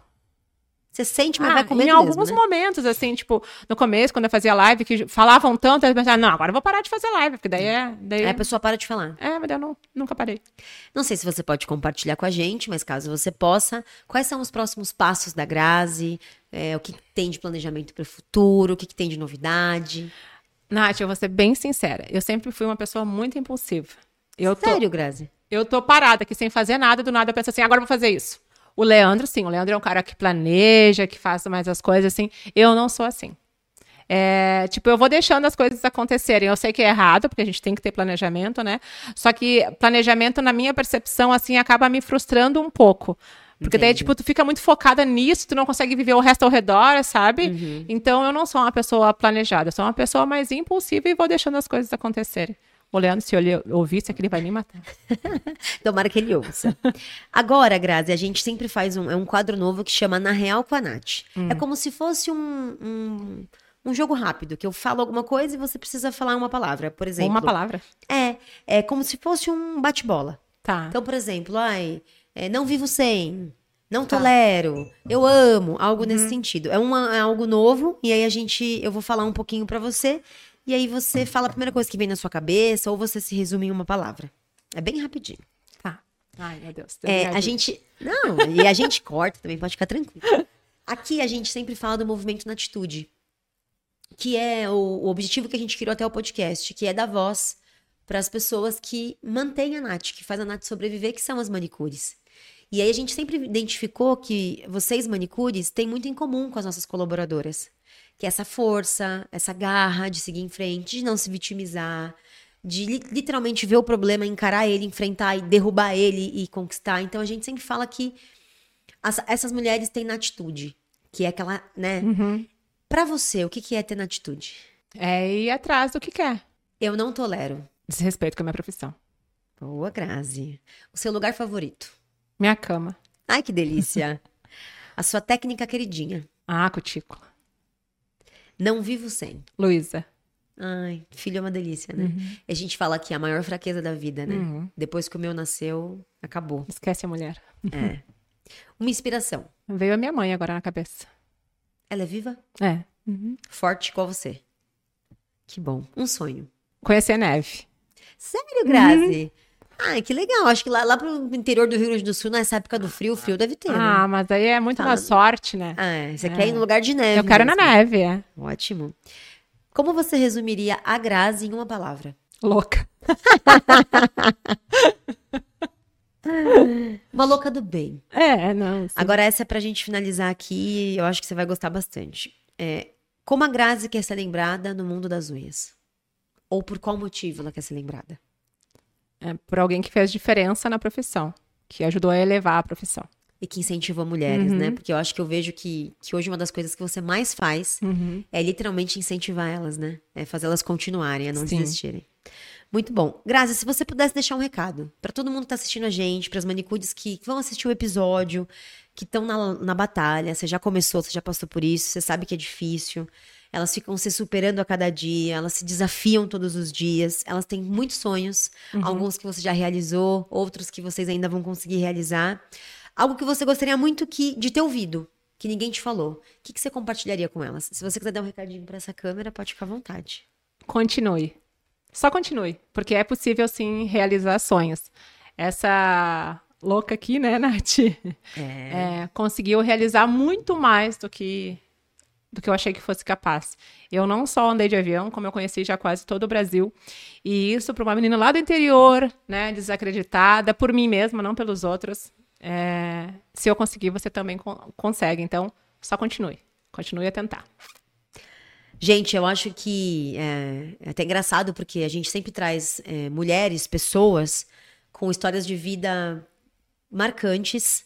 Você sente, mas Ah, vai com medo em mesmo, alguns né? momentos, assim, tipo, no começo, quando eu fazia live, que falavam tanto, eu pensava, não, agora eu vou parar de fazer live, porque daí é. Daí... Aí a pessoa para de falar. É, mas eu não, nunca parei. Não sei se você pode compartilhar com a gente, mas caso você possa, quais são os próximos passos da Grazi? É, o que que tem de planejamento para o futuro? O que, que tem de novidade? Nath, eu vou ser bem sincera. Eu sempre fui uma pessoa muito impulsiva. Eu tô, Sério, Grazi? eu tô parada aqui sem fazer nada, do nada eu penso assim, agora eu vou fazer isso. O Leandro, sim, o Leandro é um cara que planeja, que faz mais as coisas assim. Eu não sou assim. É, tipo, eu vou deixando as coisas acontecerem. Eu sei que é errado, porque a gente tem que ter planejamento, né? Só que planejamento, na minha percepção, assim, acaba me frustrando um pouco. Porque daí, Entendi. tipo, tu fica muito focada nisso, tu não consegue viver o resto ao redor, sabe? Uhum. Então, eu não sou uma pessoa planejada, eu sou uma pessoa mais impulsiva e vou deixando as coisas acontecerem. O Leandro, se ele ouvisse, é que ele vai me matar. Tomara que ele ouça. Agora, Grazi, a gente sempre faz um, é um quadro novo que chama Na Real com a Nath. Hum. É como se fosse um, um, um jogo rápido, que eu falo alguma coisa e você precisa falar uma palavra. Por exemplo. Uma palavra. É, é como se fosse um bate-bola. Tá. Então, por exemplo, ai, é, não vivo sem, não Tá. tolero, eu amo, algo Uhum. nesse sentido. É, uma, é algo novo, e aí a gente, eu vou falar um pouquinho pra você, e aí você fala a primeira coisa que vem na sua cabeça, ou você se resume em uma palavra. É bem rapidinho. Tá. Ai, meu Deus. É, a gente. Não, e a gente corta também, pode ficar tranquilo. Aqui a gente sempre fala do movimento na atitude, que é o, o objetivo que a gente criou até o podcast, que é dar voz para as pessoas que mantêm a Nath, que faz a Nath sobreviver, que são as manicures. E aí a gente sempre identificou que vocês, manicures, têm muito em comum com as nossas colaboradoras. Que é essa força, essa garra de seguir em frente, de não se vitimizar, de li literalmente ver o problema, encarar ele, enfrentar e derrubar ele e conquistar. Então a gente sempre fala que as, essas mulheres têm na atitude, que é aquela, né? Uhum. Pra você, o que, que é ter na atitude? É ir atrás do que quer. Eu não tolero. Desrespeito com a minha profissão. Boa, Grazi. O seu lugar favorito? Minha cama. Ai, que delícia. a sua técnica queridinha? Ah, cutícula. Não vivo sem. Luísa. Ai, filho é uma delícia, né? Uhum. A gente fala que é a maior fraqueza da vida, né? Uhum. Depois que o meu nasceu, acabou. Esquece a mulher. É. Uma inspiração. Veio a minha mãe agora na cabeça. Ela é viva? É. Uhum. Forte igual você. Que bom. Um sonho. Conhecer a neve. Sério, Grazi? Ai, que legal. Acho que lá, lá pro interior do Rio Grande do Sul, nessa época do frio, o frio deve ter, né? Ah, mas aí é muito uma sorte, né? Ah, é. Você É. quer ir no lugar de neve. Eu quero na mesmo. neve, é. Ótimo. Como você resumiria a Grazi em uma palavra? Louca. Uma louca do bem. É, não. sim. Agora, essa é pra gente finalizar aqui, eu acho que você vai gostar bastante. É, como a Grazi quer ser lembrada no mundo das unhas? Ou por qual motivo ela quer ser lembrada? É por alguém que fez diferença na profissão, que ajudou a elevar a profissão. E que incentivou mulheres, Uhum. né? Porque eu acho que eu vejo que, que hoje uma das coisas que você mais faz é literalmente incentivar elas, né? É fazer elas continuarem, a não Sim. desistirem. Muito bom. Grazi, se você pudesse deixar um recado pra todo mundo que tá assistindo a gente, pras manicures que vão assistir o episódio, que estão na, na batalha, você já começou, você já passou por isso, você sabe que é difícil. Elas ficam se superando a cada dia, elas se desafiam todos os dias, elas têm muitos sonhos, alguns que você já realizou, outros que vocês ainda vão conseguir realizar. Algo que você gostaria muito que, de ter ouvido, que ninguém te falou. O que, que você compartilharia com elas? Se você quiser dar um recadinho pra essa câmera, pode ficar à vontade. Continue. Só continue, porque é possível sim realizar sonhos. Essa louca aqui, né, Nath? É, conseguiu realizar muito mais do que do que eu achei que fosse capaz. Eu não só andei de avião, como eu conheci já quase todo o Brasil. E isso para uma menina lá do interior, né, desacreditada por mim mesma, não pelos outros. É, se eu conseguir, você também con- consegue. Então, só continue. Continue a tentar. Gente, eu acho que é, é até engraçado porque a gente sempre traz é, mulheres, pessoas com histórias de vida marcantes,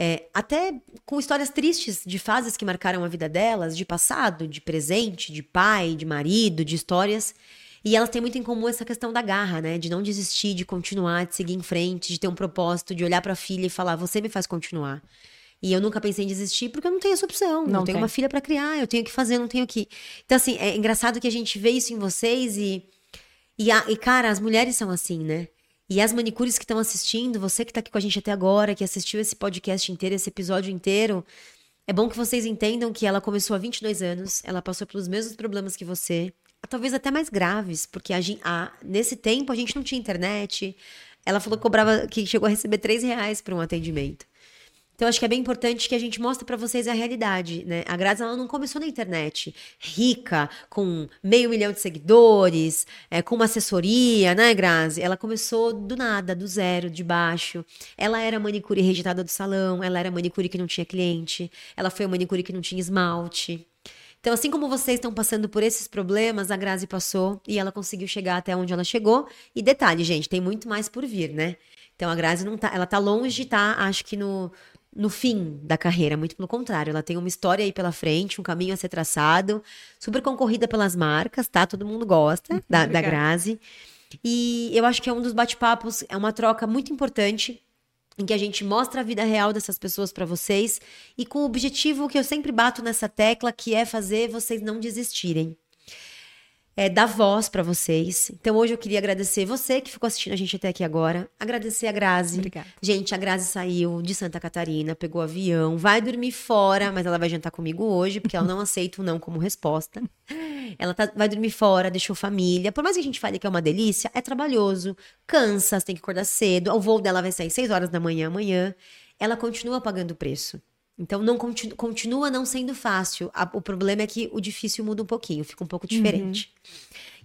é, até com histórias tristes de fases que marcaram a vida delas, de passado, de presente, de pai, de marido, de histórias. E elas têm muito em comum essa questão da garra, né? De não desistir, de continuar, de seguir em frente, de ter um propósito, de olhar pra filha e falar: você me faz continuar. E eu nunca pensei em desistir porque eu não tenho essa opção. Não eu tenho tem. uma filha pra criar, eu tenho que fazer, eu não tenho que. Então, assim, é engraçado que a gente vê isso em vocês e. E, a- e, cara, as mulheres são assim, né? E as manicures que estão assistindo, você que tá aqui com a gente até agora, que assistiu esse podcast inteiro, esse episódio inteiro, é bom que vocês entendam que ela começou há 22 anos, ela passou pelos mesmos problemas que você, talvez até mais graves, porque a a- nesse tempo a gente não tinha internet. Ela falou que cobrava, que chegou a receber 3 reais por um atendimento. Então, acho que é bem importante que a gente mostre pra vocês a realidade, né? A Grazi, ela não começou na internet rica, com meio milhão de seguidores, é, com uma assessoria, né, Grazi? Ela começou do nada, do zero, de baixo. Ela era manicure rejeitada do salão, ela era manicure que não tinha cliente, ela foi a manicure que não tinha esmalte. Então, assim como vocês estão passando por esses problemas, a Grazi passou e ela conseguiu chegar até onde ela chegou. E detalhe, gente, tem muito mais por vir, né? Então a Grazi não tá, ela tá longe estar, acho que no, no fim da carreira, muito pelo contrário, ela tem uma história aí pela frente, um caminho a ser traçado, super concorrida pelas marcas, tá? Todo mundo gosta da, da Obrigada. Grazi. E eu acho que é um dos bate-papos, é uma troca muito importante em que a gente mostra a vida real dessas pessoas pra vocês e com o objetivo que eu sempre bato nessa tecla, que é fazer vocês não desistirem. É, dar voz para vocês. Então hoje eu queria agradecer você que ficou assistindo a gente até aqui agora. Agradecer a Grazi. Obrigada. Gente, a Grazi saiu de Santa Catarina, pegou avião, vai dormir fora, mas ela vai jantar comigo hoje, porque ela não aceita o não como resposta. Ela tá, vai dormir fora, deixou família. Por mais que a gente fale que é uma delícia, é trabalhoso, cansa, você tem que acordar cedo. O voo dela vai sair 6 horas da manhã amanhã. Ela continua pagando o preço. Então não continu, continua não sendo fácil. A, o problema é que o difícil muda um pouquinho, fica um pouco diferente. Uhum.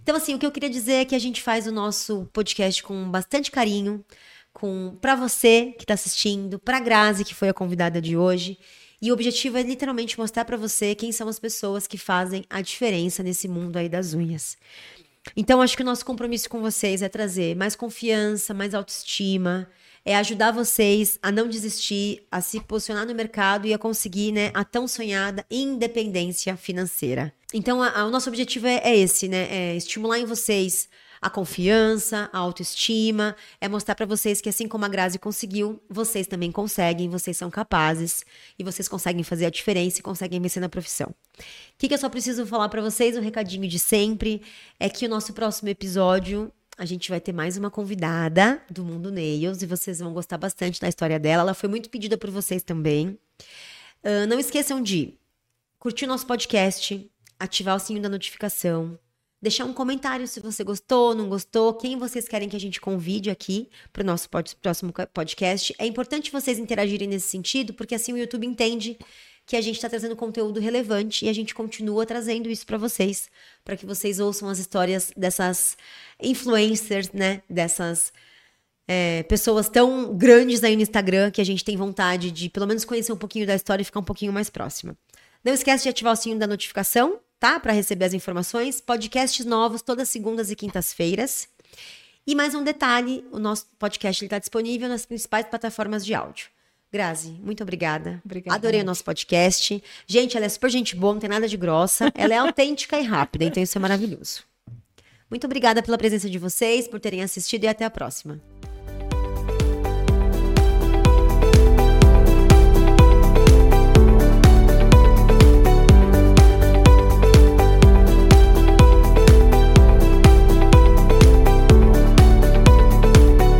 Então assim, o que eu queria dizer é que a gente faz o nosso podcast com bastante carinho, com para você que está assistindo, para Grazi que foi a convidada de hoje. E o objetivo é literalmente mostrar para você quem são as pessoas que fazem a diferença nesse mundo aí das unhas. Então, acho que o nosso compromisso com vocês é trazer mais confiança, mais autoestima, é ajudar vocês a não desistir, a se posicionar no mercado e a conseguir né, a tão sonhada independência financeira. Então, a, a, o nosso objetivo é, é esse, né? É estimular em vocês a confiança, a autoestima, é mostrar para vocês que assim como a Grazi conseguiu, vocês também conseguem, vocês são capazes e vocês conseguem fazer a diferença e conseguem vencer na profissão. O que, que eu só preciso falar para vocês, um recadinho de sempre, é que o nosso próximo episódio a gente vai ter mais uma convidada do Mundo Nails e vocês vão gostar bastante da história dela. Ela foi muito pedida por vocês também. Uh, não esqueçam de curtir o nosso podcast, ativar o sininho da notificação, deixar um comentário se você gostou, não gostou, quem vocês querem que a gente convide aqui para o nosso próximo podcast. É importante vocês interagirem nesse sentido, porque assim o YouTube entende que a gente está trazendo conteúdo relevante e a gente continua trazendo isso para vocês, para que vocês ouçam as histórias dessas influencers, né? Dessas é, pessoas tão grandes aí no Instagram que a gente tem vontade de pelo menos conhecer um pouquinho da história e ficar um pouquinho mais próxima. Não esquece de ativar o sininho da notificação, tá? Para receber as informações. Podcasts novos todas segundas e quintas-feiras. E mais um detalhe: o nosso podcast está disponível nas principais plataformas de áudio. Grazi, muito obrigada. Obrigada. Adorei o nosso podcast. Gente, ela é super gente boa, não tem nada de grossa. Ela é autêntica e rápida, então isso é maravilhoso. Muito obrigada pela presença de vocês, por terem assistido e até a próxima.